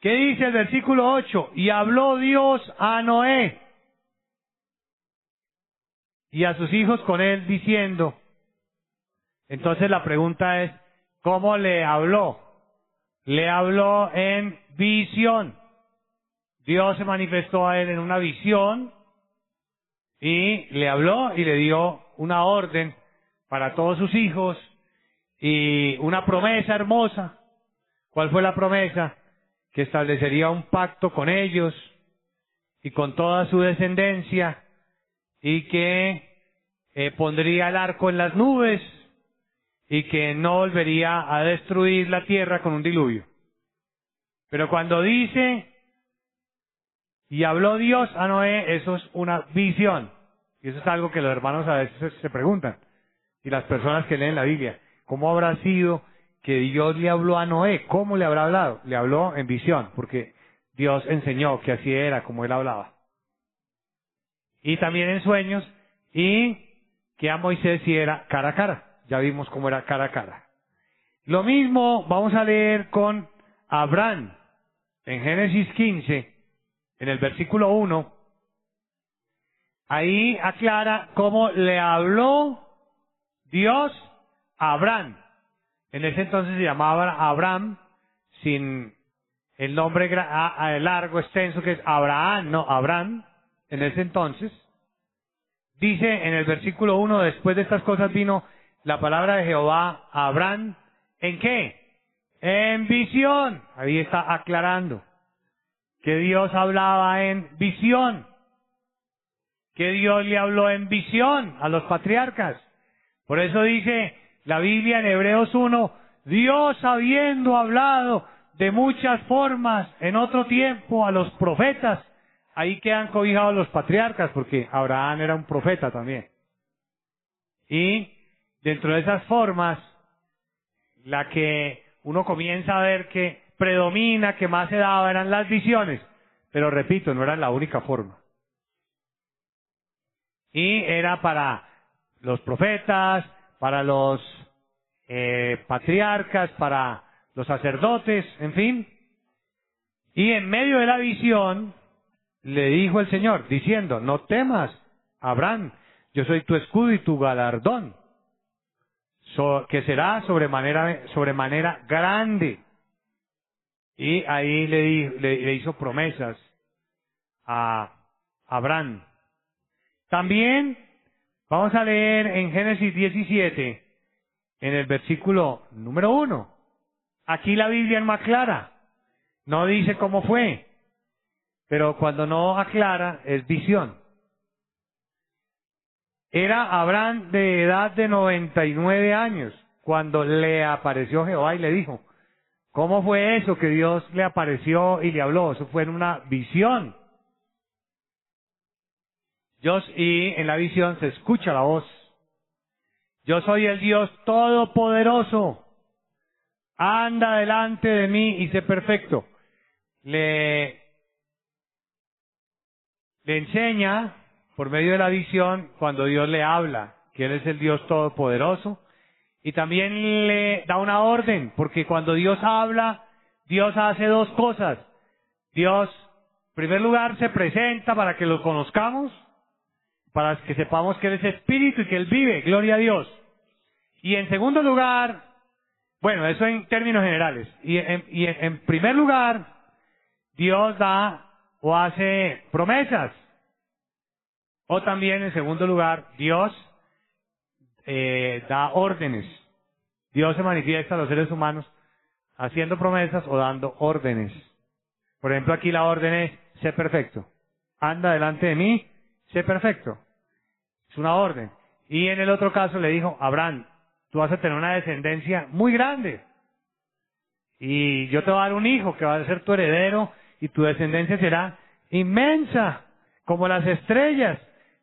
¿Qué dice el versículo 8? Y habló Dios a Noé y a sus hijos con él diciendo, entonces la pregunta es, ¿cómo le habló? Le habló en visión. Dios se manifestó a él en una visión y le habló y le dio una orden para todos sus hijos y una promesa hermosa ¿Cuál fue la promesa? Que establecería un pacto con ellos y con toda su descendencia y que eh, pondría el arco en las nubes y que no volvería a destruir la tierra con un diluvio. Pero cuando dice, y habló Dios a Noé, eso es una visión. Y eso es algo que los hermanos a veces se preguntan. Y las personas que leen la Biblia, ¿cómo habrá sido que Dios le habló a Noé? ¿Cómo le habrá hablado? Le habló en visión, porque Dios enseñó que así era como él hablaba. Y también en sueños, y que a Moisés sí era cara a cara. Ya vimos cómo era cara a cara. Lo mismo vamos a leer con Abraham en Génesis 15, en el versículo 1. Ahí aclara cómo le habló Dios a Abraham. En ese entonces se llamaba Abraham sin el nombre largo, extenso que es Abraham, no Abraham, en ese entonces. Dice en el versículo 1, después de estas cosas vino la palabra de Jehová a Abraham, ¿en qué? En visión. Ahí está aclarando que Dios hablaba en visión, que Dios le habló en visión a los patriarcas. Por eso dice la Biblia en Hebreos 1, Dios habiendo hablado de muchas formas en otro tiempo a los profetas, ahí quedan cobijados los patriarcas, porque Abraham era un profeta también. Y dentro de esas formas, la que uno comienza a ver que predomina, que más se daba, eran las visiones. Pero repito, no era la única forma. Y era para los profetas, para los eh, patriarcas, para los sacerdotes, en fin. Y en medio de la visión, le dijo el Señor, diciendo, no temas, Abraham, yo soy tu escudo y tu galardón, que será sobremanera, sobremanera grande. Y ahí le, le hizo promesas a Abraham. También vamos a leer en Génesis 17, en el versículo número 1. Aquí la Biblia es más clara. No dice cómo fue. Pero cuando no aclara, es visión. Era Abraham de edad de 99 años cuando le apareció Jehová y le dijo, ¿cómo fue eso que Dios le apareció y le habló? Eso fue en una visión. Dios, y en la visión se escucha la voz. Yo soy el Dios todopoderoso. Anda delante de mí y sé perfecto. Le le enseña por medio de la visión cuando Dios le habla, que Él es el Dios todopoderoso, y también le da una orden, porque cuando Dios habla, Dios hace dos cosas. Dios, en primer lugar, se presenta para que lo conozcamos, para que sepamos que Él es espíritu y que Él vive, gloria a Dios. Y en segundo lugar, bueno, eso en términos generales. Y en, y en primer lugar, Dios da o hace promesas. O también, en segundo lugar, Dios eh, da órdenes. Dios se manifiesta a los seres humanos haciendo promesas o dando órdenes. Por ejemplo, aquí la orden es, sé perfecto. Anda delante de mí, sé perfecto. Es una orden. Y en el otro caso le dijo, Abraham, tú vas a tener una descendencia muy grande. Y yo te voy a dar un hijo que va a ser tu heredero y tu descendencia será inmensa, como las estrellas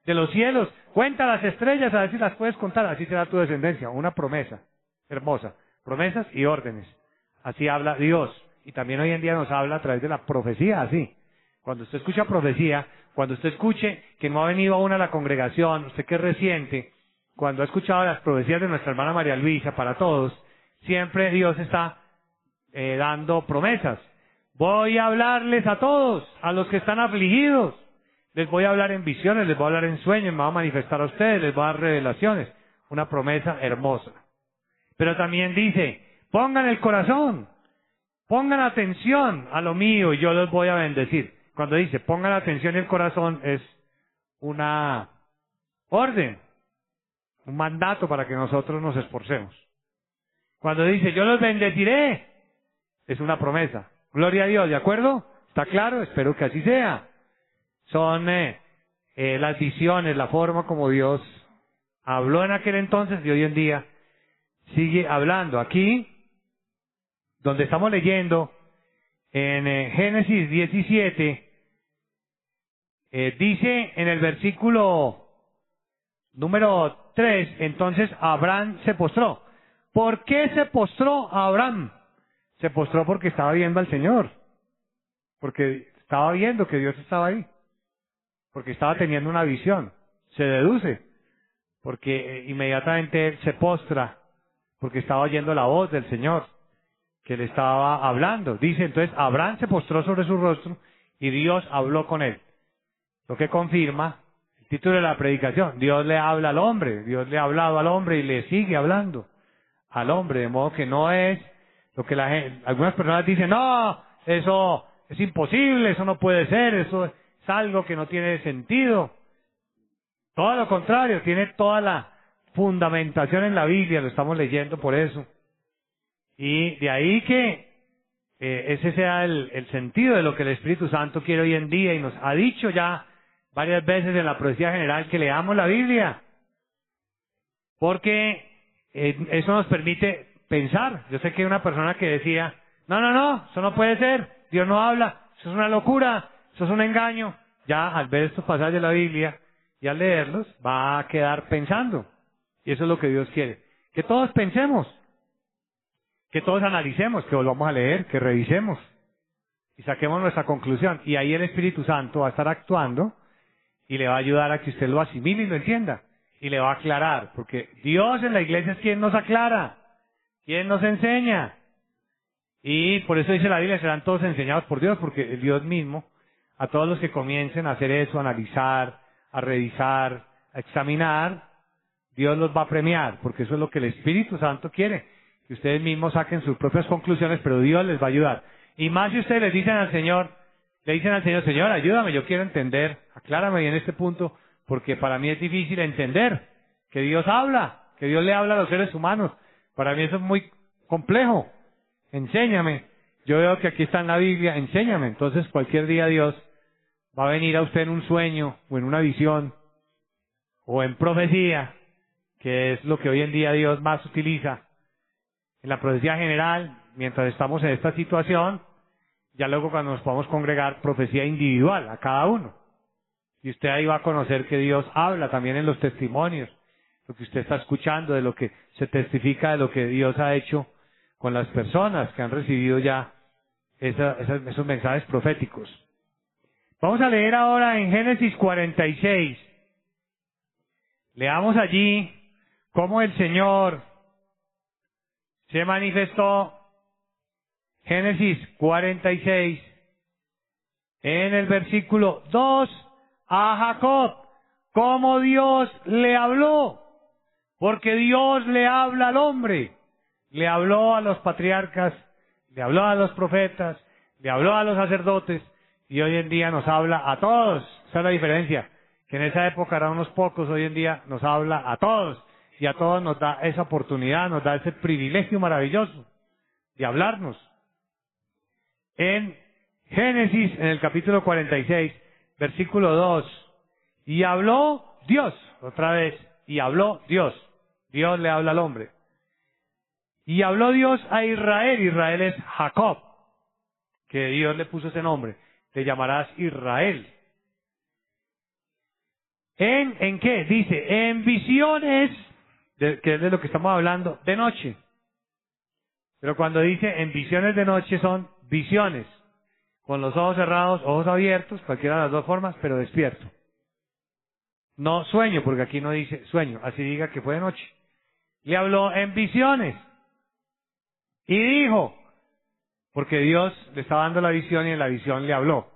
de los cielos. Cuenta las estrellas, a ver si las puedes contar, así será tu descendencia. Una promesa hermosa. Promesas y órdenes. Así habla Dios. Y también hoy en día nos habla a través de la profecía, así. Cuando usted escucha profecía, cuando usted escuche que no ha venido aún a la congregación, usted que es reciente, cuando ha escuchado las profecías de nuestra hermana María Luisa para todos, siempre Dios está eh, dando promesas. Voy a hablarles a todos, a los que están afligidos. Les voy a hablar en visiones, les voy a hablar en sueños, me voy a manifestar a ustedes, les voy a dar revelaciones. Una promesa hermosa. Pero también dice, pongan el corazón, pongan atención a lo mío y yo los voy a bendecir. Cuando dice pongan atención el corazón es una orden, un mandato para que nosotros nos esforcemos. Cuando dice yo los bendeciré, Es una promesa. Gloria a Dios, ¿de acuerdo? ¿Está claro? Espero que así sea. Son eh, eh, las visiones, la forma como Dios habló en aquel entonces y hoy en día sigue hablando. Aquí, donde estamos leyendo, en eh, Génesis 17, eh, dice en el versículo número 3, entonces Abraham se postró. ¿Por qué se postró Abraham? Se postró porque estaba viendo al Señor, porque estaba viendo que Dios estaba ahí, porque estaba teniendo una visión. Se deduce, porque eh, inmediatamente él se postra, porque estaba oyendo la voz del Señor, que le estaba hablando. Dice entonces, Abraham se postró sobre su rostro y Dios habló con él. Lo que confirma el título de la predicación. Dios le habla al hombre, Dios le ha hablado al hombre y le sigue hablando al hombre, de modo que no es lo que la algunas personas dicen, no, eso es imposible, eso no puede ser, eso es algo que no tiene sentido. Todo lo contrario, tiene toda la fundamentación en la Biblia, lo estamos leyendo por eso. Y de ahí que eh, ese sea el, sentido de lo que el Espíritu Santo quiere hoy en día y nos ha dicho ya varias veces en la profecía general que leamos la Biblia. Porque eh, eso nos permite pensar. Yo sé que una persona que decía, no, no, no, eso no puede ser, Dios no habla, eso es una locura, eso es un engaño. Ya al ver estos pasajes de la Biblia y al leerlos, va a quedar pensando. Y eso es lo que Dios quiere. Que todos pensemos, que todos analicemos, que volvamos a leer, que revisemos y saquemos nuestra conclusión. Y ahí el Espíritu Santo va a estar actuando y le va a ayudar a que usted lo asimile y lo entienda y le va a aclarar, porque Dios en la iglesia es quien nos aclara, quien nos enseña. Y por eso dice la Biblia, serán todos enseñados por Dios, porque Dios mismo, a todos los que comiencen a hacer eso, a analizar, a revisar, a examinar, Dios los va a premiar, porque eso es lo que el Espíritu Santo quiere, que ustedes mismos saquen sus propias conclusiones, pero Dios les va a ayudar. Y más si ustedes les dicen al Señor, le dicen al Señor, Señor, ayúdame, yo quiero entender, aclárame en este punto, porque para mí es difícil entender que Dios habla, que Dios le habla a los seres humanos. Para mí eso es muy complejo. Enséñame. Yo veo que aquí está en la Biblia, enséñame. Entonces cualquier día Dios va a venir a usted en un sueño o en una visión o en profecía, que es lo que hoy en día Dios más utiliza. En la profecía general, mientras estamos en esta situación, ya luego cuando nos podamos congregar, profecía individual a cada uno. Y usted ahí va a conocer que Dios habla también en los testimonios, lo que usted está escuchando, de lo que se testifica de lo que Dios ha hecho con las personas que han recibido ya esos mensajes proféticos. Vamos a leer ahora en Génesis 46. Leamos allí cómo el Señor se manifestó. Génesis 46, en el versículo 2 a Jacob como Dios le habló, porque Dios le habla al hombre, le habló a los patriarcas, le habló a los profetas, le habló a los sacerdotes y hoy en día nos habla a todos. Esa es la diferencia, que en esa época eran unos pocos, hoy en día nos habla a todos y a todos nos da esa oportunidad, nos da ese privilegio maravilloso de hablarnos. En Génesis, en el capítulo 46, versículo 2. Y habló Dios, otra vez, y habló Dios. Dios le habla al hombre. Y habló Dios a Israel, Israel es Jacob, que Dios le puso ese nombre. Te llamarás Israel. ¿En, qué? Dice, en visiones, que es de lo que estamos hablando, de noche. Pero cuando dice en visiones de noche son visiones con los ojos cerrados, ojos abiertos, cualquiera de las dos formas, pero despierto. No sueño, porque aquí no dice sueño, así diga que fue de noche. Le habló en visiones. Y dijo, porque Dios le estaba dando la visión y en la visión le habló.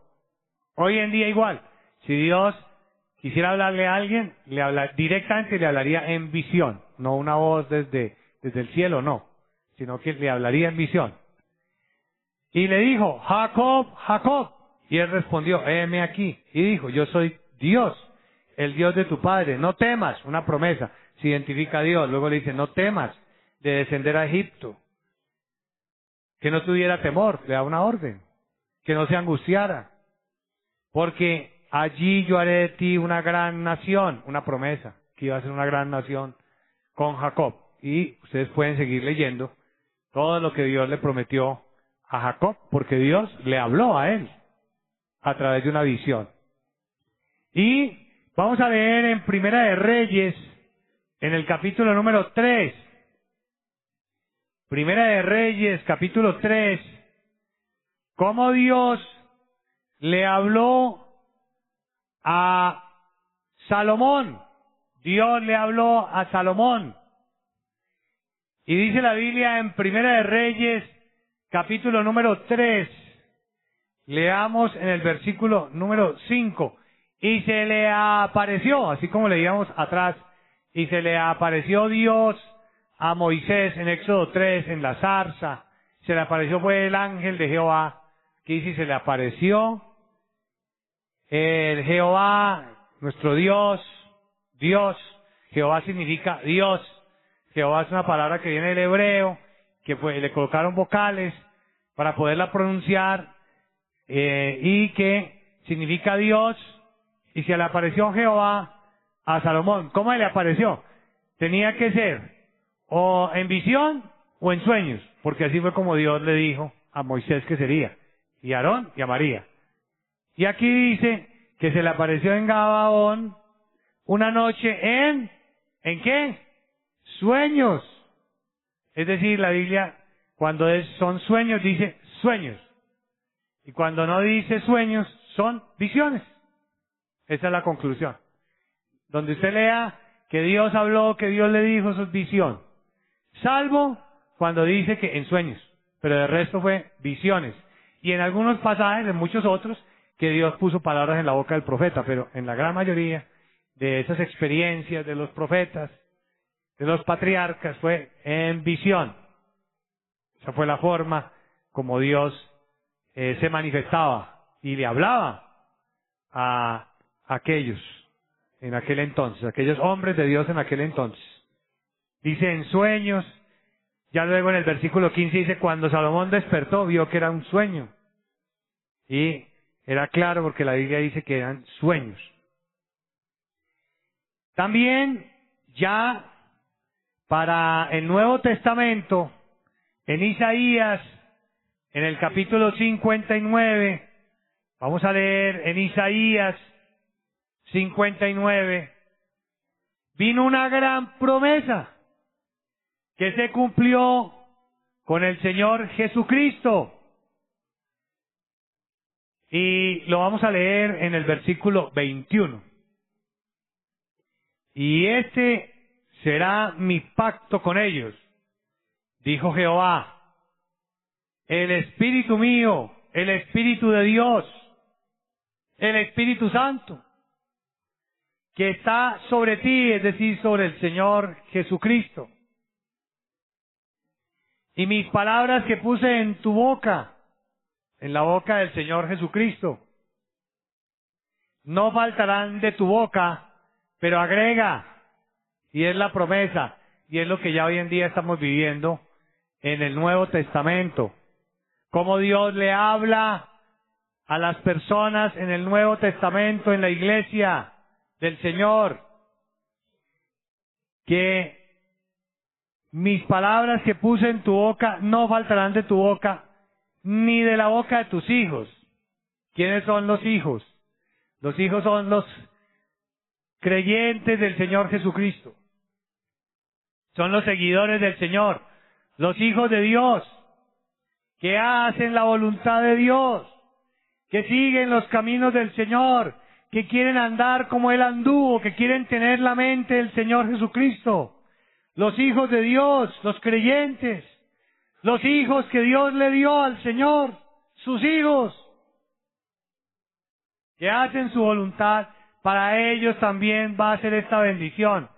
Hoy en día igual, si Dios quisiera hablarle a alguien, le habla, directamente le hablaría en visión, no una voz desde, desde el cielo, no, sino que le hablaría en visión. Y le dijo, Jacob, Jacob. Y él respondió, heme aquí. Y dijo, yo soy Dios, el Dios de tu padre. No temas, una promesa. Se identifica a Dios. Luego le dice, no temas de descender a Egipto. Que no tuviera temor, le da una orden, que no se angustiara, porque allí yo haré de ti una gran nación, una promesa, que iba a ser una gran nación con Jacob. Y ustedes pueden seguir leyendo todo lo que Dios le prometió a Jacob, porque Dios le habló a él a través de una visión. Y vamos a leer en Primera de Reyes, en el capítulo número 3. Primera de Reyes, capítulo 3. Cómo Dios le habló a Salomón. Dios le habló a Salomón. Y dice la Biblia en Primera de Reyes, capítulo número 3. Leamos en el versículo número 5. Y se le apareció, así como leíamos atrás, y se le apareció Dios a Moisés en Éxodo 3, en la zarza. Se le apareció fue el ángel de Jehová, que dice, se le apareció el Jehová, nuestro Dios, Dios, Jehová significa Dios. Jehová es una palabra que viene del hebreo, que fue, le colocaron vocales para poderla pronunciar, eh, y que significa Dios, y se le apareció Jehová a Salomón. ¿Cómo le apareció? Tenía que ser o en visión o en sueños, porque así fue como Dios le dijo a Moisés que sería, y a Aarón y a María. Y aquí dice que se le apareció en Gabaón una noche en, ¿en qué? Sueños. Es decir, la Biblia, cuando es, son sueños, dice sueños. Y cuando no dice sueños, son visiones. Esa es la conclusión. Donde usted lea que Dios habló, que Dios le dijo, eso es visión. Salvo cuando dice que en sueños, pero de resto fue visiones. Y en algunos pasajes, en muchos otros, que Dios puso palabras en la boca del profeta, pero en la gran mayoría de esas experiencias de los profetas, de los patriarcas, fue en visión. Esa fue la forma como Dios eh, se manifestaba y le hablaba a aquellos en aquel entonces, aquellos hombres de Dios en aquel entonces. Dice en sueños, ya luego en el versículo 15 dice, cuando Salomón despertó, vio que era un sueño. Y era claro porque la Biblia dice que eran sueños. También ya para el Nuevo Testamento, en Isaías, en el capítulo 59, vamos a leer en Isaías 59, vino una gran promesa que se cumplió con el Señor Jesucristo. Y lo vamos a leer en el versículo 21. Y este será mi pacto con ellos, dijo Jehová. El Espíritu mío, el Espíritu de Dios, el Espíritu Santo, que está sobre ti, es decir, sobre el Señor Jesucristo. Y mis palabras que puse en tu boca, en la boca del Señor Jesucristo, no faltarán de tu boca, pero agrega, y es la promesa, y es lo que ya hoy en día estamos viviendo en el Nuevo Testamento, como Dios le habla a las personas en el Nuevo Testamento, en la iglesia, del Señor, que mis palabras que puse en tu boca no faltarán de tu boca, ni de la boca de tus hijos. ¿Quiénes son los hijos? Los hijos son los creyentes del Señor Jesucristo. Son los seguidores del Señor, los hijos de Dios, que hacen la voluntad de Dios, que siguen los caminos del Señor, que quieren andar como Él anduvo, que quieren tener la mente del Señor Jesucristo. Los hijos de Dios, los creyentes, los hijos que Dios le dio al Señor, sus hijos, que hacen su voluntad, para ellos también va a ser esta bendición,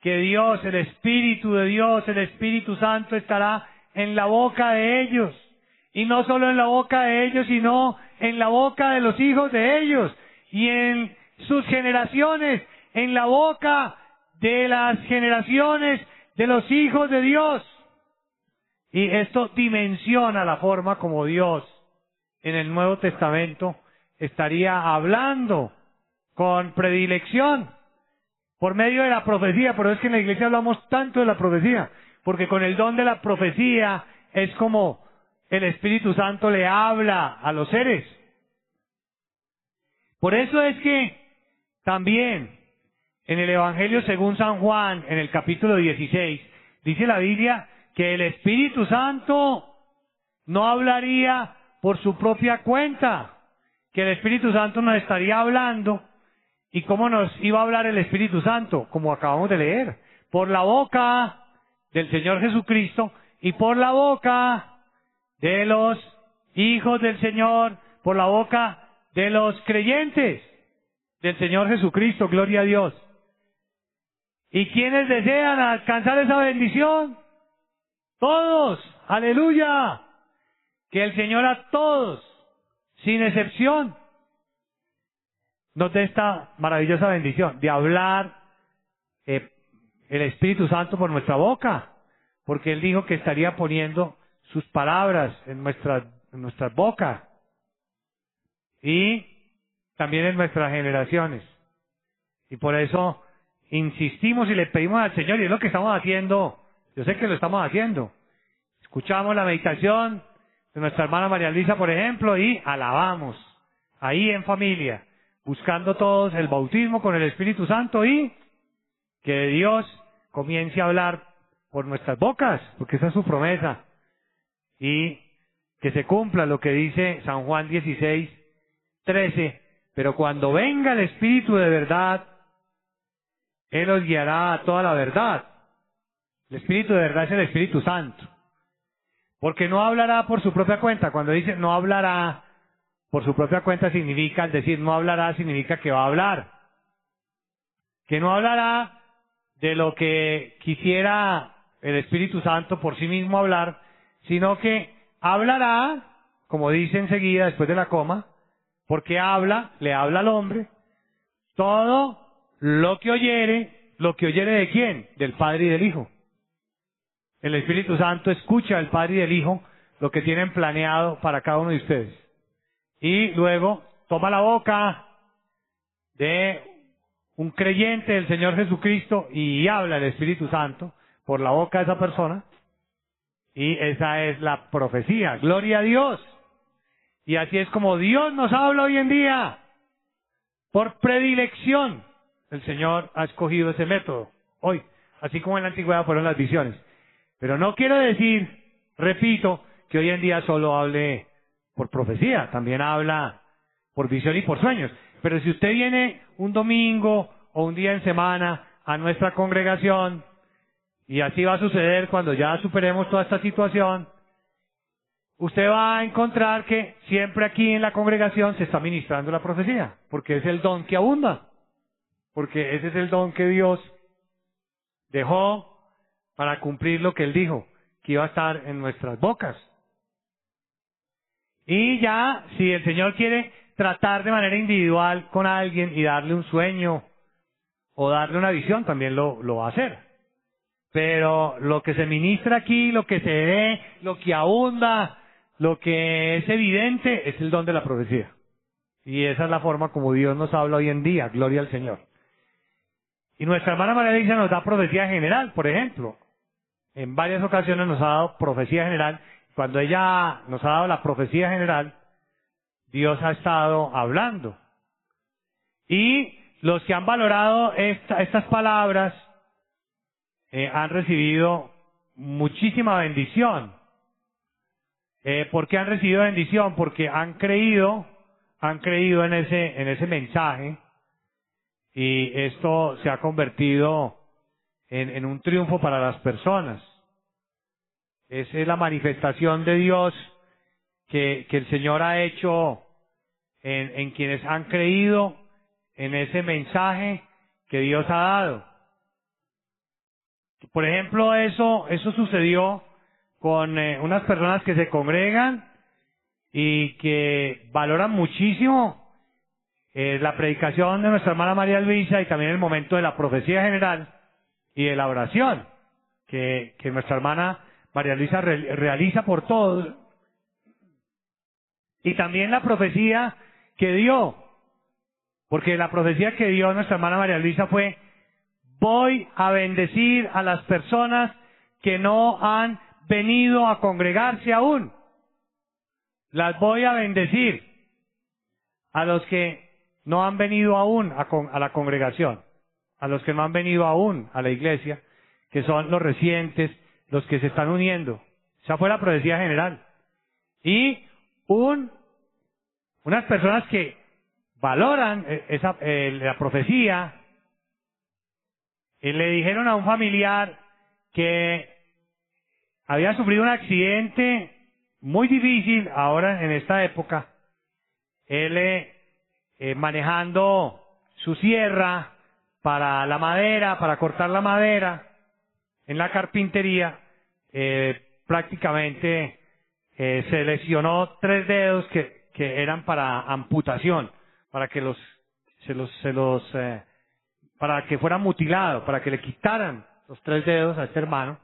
que Dios, el Espíritu de Dios, el Espíritu Santo estará en la boca de ellos, y no solo en la boca de ellos, sino en la boca de los hijos de ellos, y en sus generaciones, en la boca de las generaciones de los hijos de Dios. Y esto dimensiona la forma como Dios en el Nuevo Testamento estaría hablando con predilección por medio de la profecía. Por eso es que en la iglesia hablamos tanto de la profecía, porque con el don de la profecía es como el Espíritu Santo le habla a los seres. Por eso es que también en el Evangelio según San Juan, en el capítulo 16, dice la Biblia que el Espíritu Santo no hablaría por su propia cuenta, que el Espíritu Santo nos estaría hablando. ¿Y cómo nos iba a hablar el Espíritu Santo? Como acabamos de leer, por la boca del Señor Jesucristo y por la boca de los hijos del Señor, por la boca de los creyentes del Señor Jesucristo, gloria a Dios. ¿Y quienes desean alcanzar esa bendición? Todos, aleluya. Que el Señor a todos, sin excepción, nos dé esta maravillosa bendición de hablar eh, el Espíritu Santo por nuestra boca, porque Él dijo que estaría poniendo sus palabras en nuestras, en nuestras bocas y también en nuestras generaciones. Y por eso insistimos y le pedimos al Señor, y es lo que estamos haciendo, yo sé que lo estamos haciendo. Escuchamos la meditación de nuestra hermana María Luisa, por ejemplo, y alabamos, ahí en familia, buscando todos el bautismo con el Espíritu Santo y que Dios comience a hablar por nuestras bocas, porque esa es su promesa y que se cumpla lo que dice San Juan 16, 13. Pero cuando venga el Espíritu de verdad, Él os guiará a toda la verdad. El Espíritu de verdad es el Espíritu Santo. Porque no hablará por su propia cuenta. Cuando dice no hablará por su propia cuenta significa, al decir no hablará, significa que va a hablar. Que no hablará de lo que quisiera el Espíritu Santo por sí mismo hablar, sino que hablará, como dice enseguida después de la coma, porque habla, le habla al hombre, todo lo que oyere, lo que oyere de quién? Del Padre y del Hijo. El Espíritu Santo escucha al Padre y del Hijo lo que tienen planeado para cada uno de ustedes. Y luego toma la boca de un creyente del Señor Jesucristo y habla el Espíritu Santo por la boca de esa persona y esa es la profecía. Gloria a Dios. Y así es como Dios nos habla hoy en día. Por predilección. El Señor ha escogido ese método. Hoy. Así como en la antigüedad fueron las visiones. Pero no quiero decir, repito, que hoy en día solo hable por profecía. También habla por visión y por sueños. Pero si usted viene un domingo o un día en semana a nuestra congregación y así va a suceder cuando ya superemos toda esta situación. Usted va a encontrar que siempre aquí en la congregación se está ministrando la profecía, porque es el don que abunda, porque ese es el don que Dios dejó para cumplir lo que Él dijo, que iba a estar en nuestras bocas. Y ya, si el Señor quiere tratar de manera individual con alguien y darle un sueño o darle una visión, también lo, lo va a hacer. Pero lo que se ministra aquí, lo que se ve, lo que abunda, lo que es evidente, es el don de la profecía. Y esa es la forma como Dios nos habla hoy en día. Gloria al Señor. Y nuestra hermana María Luisa nos da profecía general, por ejemplo. En varias ocasiones nos ha dado profecía general. Cuando ella nos ha dado la profecía general, Dios ha estado hablando. Y los que han valorado estas palabras eh, han recibido muchísima bendición. Eh, ¿Por qué han recibido bendición? Porque han creído, han creído en ese, en ese mensaje y esto se ha convertido en, un triunfo para las personas. Esa es la manifestación de Dios que, el Señor ha hecho en, en quienes han creído en ese mensaje que Dios ha dado. Por ejemplo, eso, eso sucedió con eh, unas personas que se congregan y que valoran muchísimo eh, la predicación de nuestra hermana María Luisa y también el momento de la profecía general y de la oración que, nuestra hermana María Luisa re- realiza por todos. Y también la profecía que dio, porque la profecía que dio nuestra hermana María Luisa fue, voy a bendecir a las personas que no han venido a congregarse aún. Las voy a bendecir a los que no han venido aún a, con- a la congregación, a los que no han venido aún a la iglesia, que son los recientes, los que se están uniendo. Esa fue la profecía general. Y un, unas personas que valoran eh, esa, eh, la profecía, eh, le dijeron a un familiar que había sufrido un accidente muy difícil ahora en esta época. Él eh, manejando su sierra para la madera, para cortar la madera en la carpintería, eh, prácticamente eh, se lesionó tres dedos que, que eran para amputación, para que los, se los, se los, eh, para que fuera mutilado, para que le quitaran los tres dedos a este hermano.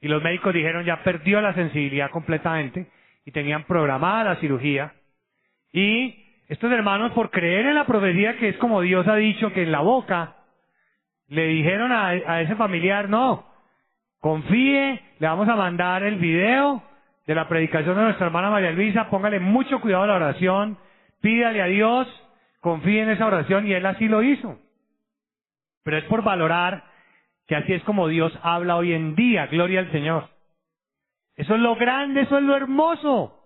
Y los médicos dijeron ya perdió la sensibilidad completamente y tenían programada la cirugía. Y estos hermanos, por creer en la profecía que es como Dios ha dicho que en la boca, le dijeron a, ese familiar, no, confíe, le vamos a mandar el video de la predicación de nuestra hermana María Luisa, póngale mucho cuidado a la oración, pídale a Dios, confíe en esa oración y él así lo hizo. Pero es por valorar que así es como Dios habla hoy en día, gloria al Señor. Eso es lo grande, eso es lo hermoso,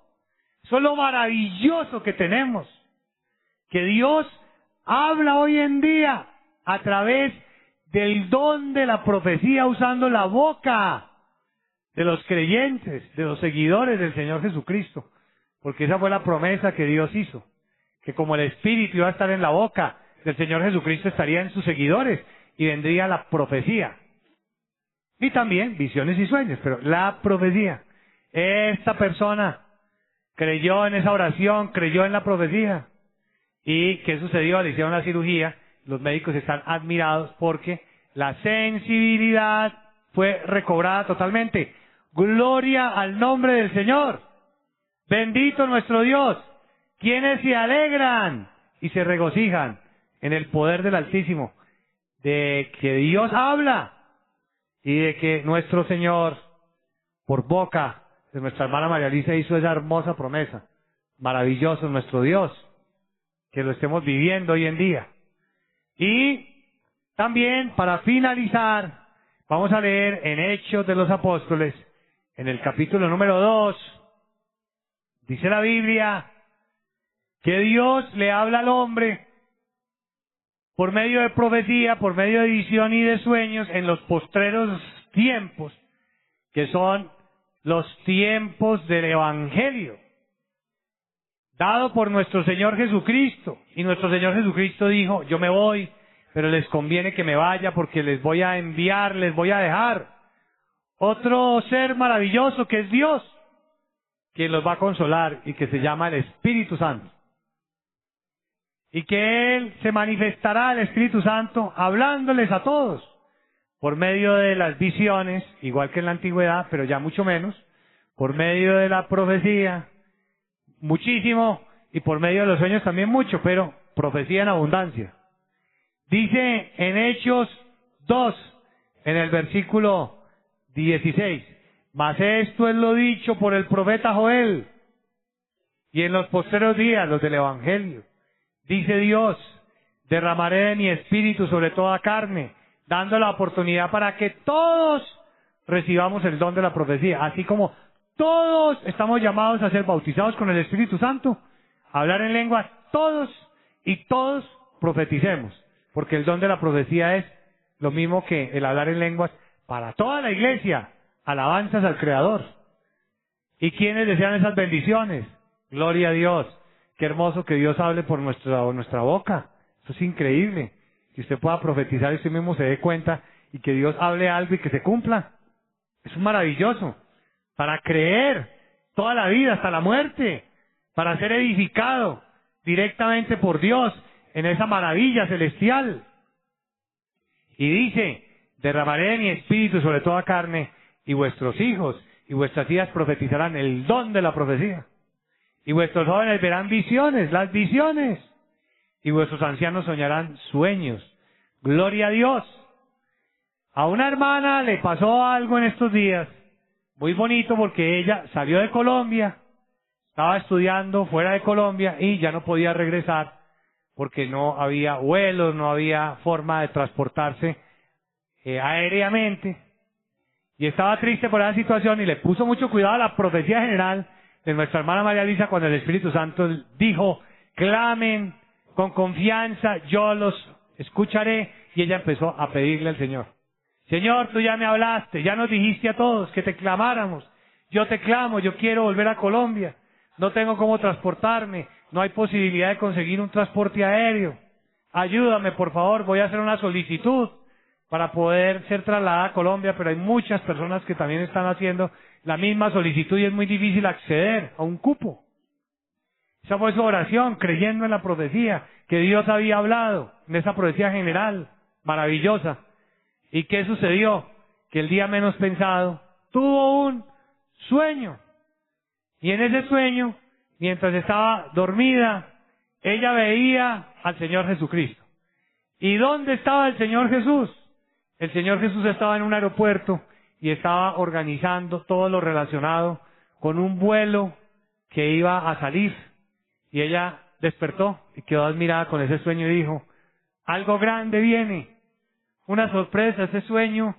eso es lo maravilloso que tenemos. Que Dios habla hoy en día a través del don de la profecía usando la boca de los creyentes, de los seguidores del Señor Jesucristo. Porque esa fue la promesa que Dios hizo. Que como el Espíritu iba a estar en la boca del Señor Jesucristo, estaría en sus seguidores y vendría la profecía. Y también visiones y sueños, pero la profecía. Esta persona creyó en esa oración, creyó en la profecía. ¿Y qué sucedió? Le hicieron la cirugía. Los médicos están admirados porque la sensibilidad fue recobrada totalmente. Gloria al nombre del Señor. Bendito nuestro Dios. Quienes se alegran y se regocijan en el poder del Altísimo. De que Dios habla y de que nuestro Señor, por boca de nuestra hermana María Luisa, hizo esa hermosa promesa. Maravilloso nuestro Dios que lo estemos viviendo hoy en día. Y también, para finalizar, vamos a leer en Hechos de los Apóstoles, en el capítulo número 2, dice la Biblia, que Dios le habla al hombre por medio de profecía, por medio de visión y de sueños en los postreros tiempos, que son los tiempos del Evangelio dado por nuestro Señor Jesucristo. Y nuestro Señor Jesucristo dijo, yo me voy, pero les conviene que me vaya porque les voy a enviar, les voy a dejar otro ser maravilloso que es Dios, que los va a consolar y que se llama el Espíritu Santo. Y que Él se manifestará, el Espíritu Santo, hablándoles a todos por medio de las visiones, igual que en la antigüedad, pero ya mucho menos, por medio de la profecía, muchísimo y por medio de los sueños también mucho, pero profecía en abundancia. Dice en Hechos 2, en el versículo 16, mas esto es lo dicho por el profeta Joel y en los posteros días, los del Evangelio. Dice Dios, derramaré de mi espíritu sobre toda carne, dando la oportunidad para que todos recibamos el don de la profecía, así como todos estamos llamados a ser bautizados con el Espíritu Santo, a hablar en lenguas, todos y todos profeticemos, porque el don de la profecía es lo mismo que el hablar en lenguas para toda la iglesia, alabanzas al Creador. ¿Y quiénes desean esas bendiciones? Gloria a Dios. Qué hermoso que Dios hable por nuestra, boca. Eso es increíble. Que usted pueda profetizar y usted mismo se dé cuenta y que Dios hable algo y que se cumpla. Es maravilloso para creer toda la vida hasta la muerte, para ser edificado directamente por Dios en esa maravilla celestial. Y dice, derramaré de mi espíritu sobre toda carne, y vuestros hijos y vuestras hijas profetizarán el don de la profecía. Y vuestros jóvenes verán visiones, las visiones. Y vuestros ancianos soñarán sueños. Gloria a Dios. A una hermana le pasó algo en estos días, muy bonito porque ella salió de Colombia, estaba estudiando fuera de Colombia y ya no podía regresar porque no había vuelos, no había forma de transportarse eh, aéreamente. Y estaba triste por esa situación y le puso mucho cuidado a la profecía general de nuestra hermana María Luisa cuando el Espíritu Santo dijo, clamen con confianza, yo los escucharé. Y ella empezó a pedirle al Señor. Señor, tú ya me hablaste, ya nos dijiste a todos que te clamáramos. Yo te clamo, yo quiero volver a Colombia. No tengo cómo transportarme, no hay posibilidad de conseguir un transporte aéreo. Ayúdame, por favor, voy a hacer una solicitud para poder ser trasladada a Colombia, pero hay muchas personas que también están haciendo la misma solicitud y es muy difícil acceder a un cupo. Esa fue su oración, creyendo en la profecía que Dios había hablado, en esa profecía general, maravillosa. ¿Y qué sucedió? Que el día menos pensado tuvo un sueño. Y en ese sueño, mientras estaba dormida, ella veía al Señor Jesucristo. ¿Y dónde estaba el Señor Jesús? El Señor Jesús estaba en un aeropuerto y estaba organizando todo lo relacionado con un vuelo que iba a salir. Y ella despertó y quedó admirada con ese sueño y dijo, algo grande viene una sorpresa, ese sueño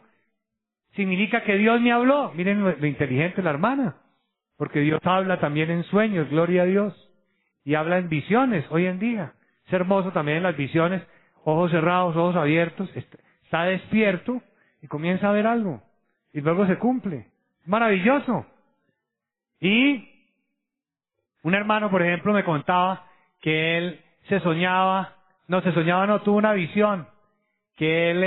significa que Dios me habló. Miren lo, inteligente la hermana, porque Dios habla también en sueños, gloria a Dios, y habla en visiones hoy en día. Es hermoso también en las visiones, ojos cerrados, ojos abiertos, está despierto y comienza a ver algo, y luego se cumple. Maravilloso. Y un hermano, por ejemplo, me contaba que él se soñaba, no se soñaba, no tuvo una visión que él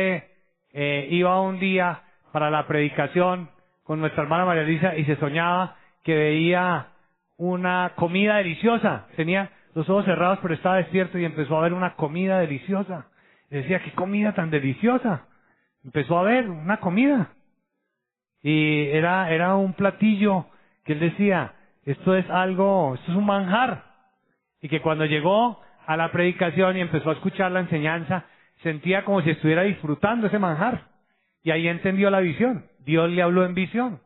eh, iba un día para la predicación con nuestra hermana María Luisa y se soñaba que veía una comida deliciosa. Tenía los ojos cerrados pero estaba despierto y empezó a ver una comida deliciosa. Decía, qué comida tan deliciosa. Empezó a ver una comida. Y era, era un platillo que él decía, esto es algo, esto es un manjar. Y que cuando llegó a la predicación y empezó a escuchar la enseñanza, sentía como si estuviera disfrutando ese manjar. Y ahí entendió la visión. Dios le habló en visión.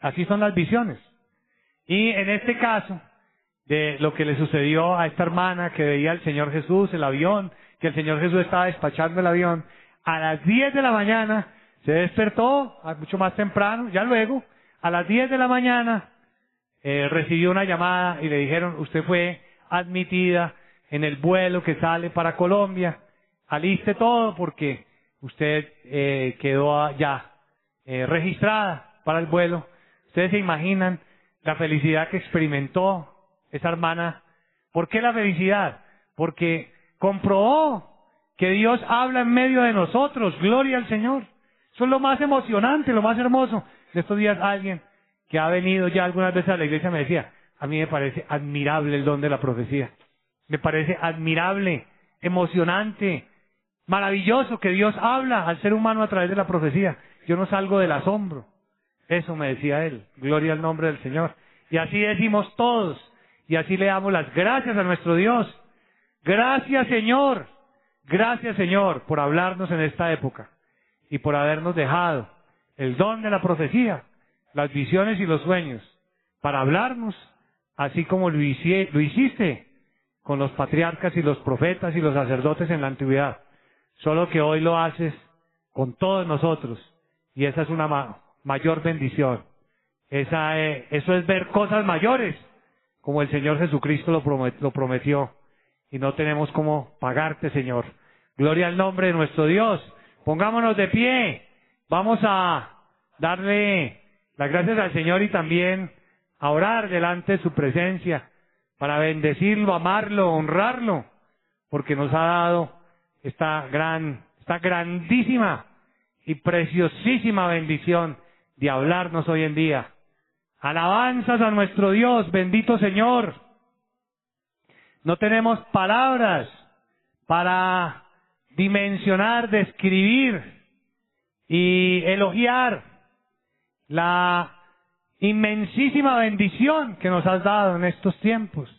Así son las visiones. Y en este caso, de lo que le sucedió a esta hermana que veía al Señor Jesús, el avión, que el Señor Jesús estaba despachando el avión, a las 10 de la mañana se despertó, mucho más temprano, ya luego, a las 10 de la mañana eh, recibió una llamada y le dijeron, usted fue admitida en el vuelo que sale para Colombia aliste todo porque usted eh, quedó ya eh, registrada para el vuelo. Ustedes se imaginan la felicidad que experimentó esa hermana. ¿Por qué la felicidad? Porque comprobó que Dios habla en medio de nosotros. Gloria al Señor. Eso es lo más emocionante, lo más hermoso. De estos días alguien que ha venido ya algunas veces a la iglesia me decía, a mí me parece admirable el don de la profecía. Me parece admirable, emocionante, Maravilloso que Dios habla al ser humano a través de la profecía. Yo no salgo del asombro. Eso me decía él. Gloria al nombre del Señor. Y así decimos todos. Y así le damos las gracias a nuestro Dios. Gracias Señor. Gracias Señor por hablarnos en esta época. Y por habernos dejado el don de la profecía, las visiones y los sueños. Para hablarnos así como lo hiciste con los patriarcas y los profetas y los sacerdotes en la antigüedad Solo que hoy lo haces con todos nosotros. Y esa es una mayor bendición. Esa, eh, eso es ver cosas mayores, como el Señor Jesucristo lo, lo prometió. Y no tenemos cómo pagarte, Señor. Gloria al nombre de nuestro Dios. Pongámonos de pie. Vamos a darle las gracias al Señor y también a orar delante de su presencia para bendecirlo, amarlo, honrarlo, porque nos ha dado esta gran, esta grandísima y preciosísima bendición de hablarnos hoy en día. Alabanzas a nuestro Dios, bendito Señor. No tenemos palabras para dimensionar, describir y elogiar la inmensísima bendición que nos has dado en estos tiempos,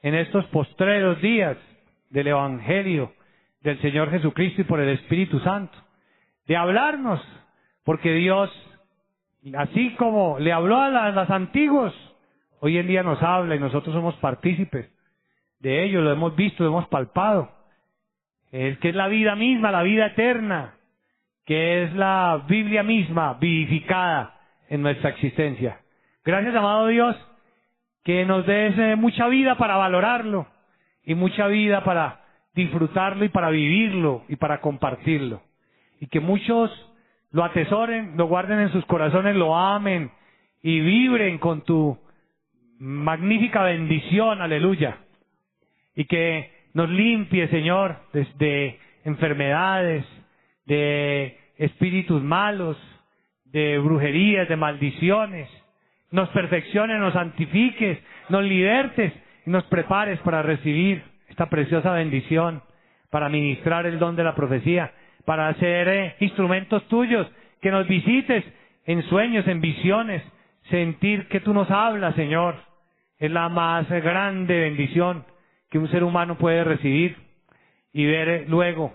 en estos postreros días del Evangelio del Señor Jesucristo y por el Espíritu Santo, de hablarnos, porque Dios, así como le habló a las, antiguos, hoy en día nos habla y nosotros somos partícipes de ello, lo hemos visto, lo hemos palpado. Es que es la vida misma, la vida eterna, que es la Biblia misma vivificada en nuestra existencia. Gracias, amado Dios, que nos des eh, mucha vida para valorarlo y mucha vida para disfrutarlo y para vivirlo y para compartirlo. Y que muchos lo atesoren, lo guarden en sus corazones, lo amen y vibren con tu magnífica bendición, aleluya. Y que nos limpie, Señor, desde enfermedades, de espíritus malos, de brujerías, de maldiciones. Nos perfecciones, nos santifiques, nos libertes y nos prepares para recibir esta preciosa bendición, para ministrar el don de la profecía, para ser eh, instrumentos tuyos, que nos visites en sueños, en visiones, sentir que tú nos hablas, Señor. Es la más grande bendición que un ser humano puede recibir y ver eh, luego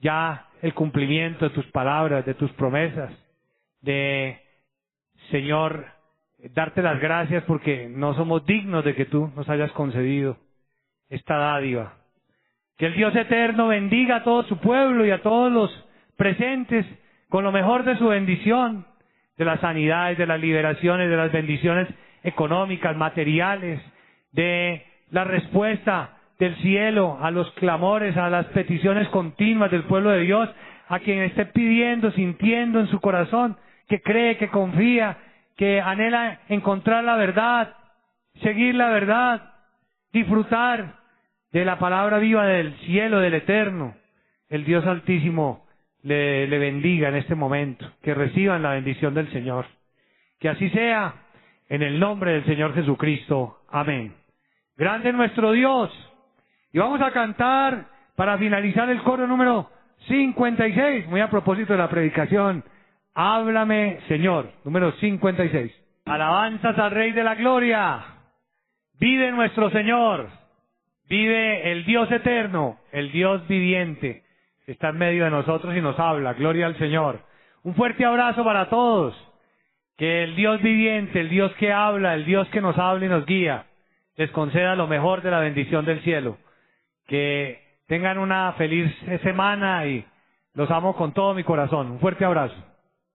ya el cumplimiento de tus palabras, de tus promesas, de, Señor, darte las gracias porque no somos dignos de que tú nos hayas concedido esta dádiva. Que el Dios eterno bendiga a todo su pueblo y a todos los presentes con lo mejor de su bendición, de las sanidades, de las liberaciones, de las bendiciones económicas, materiales, de la respuesta del cielo a los clamores, a las peticiones continuas del pueblo de Dios, a quien esté pidiendo, sintiendo en su corazón, que cree, que confía, que anhela encontrar la verdad, seguir la verdad, disfrutar de la palabra viva del cielo, del eterno. El Dios Altísimo le, le bendiga en este momento, que reciban la bendición del Señor. Que así sea, en el nombre del Señor Jesucristo. Amén. Grande nuestro Dios. Y vamos a cantar para finalizar el coro número 56, muy a propósito de la predicación. Háblame, Señor, número 56. Alabanzas al Rey de la Gloria. Vive nuestro Señor. Vive el Dios eterno, el Dios viviente. Está en medio de nosotros y nos habla. Gloria al Señor. Un fuerte abrazo para todos. Que el Dios viviente, el Dios que habla, el Dios que nos habla y nos guía, les conceda lo mejor de la bendición del cielo. Que tengan una feliz semana y los amo con todo mi corazón. Un fuerte abrazo.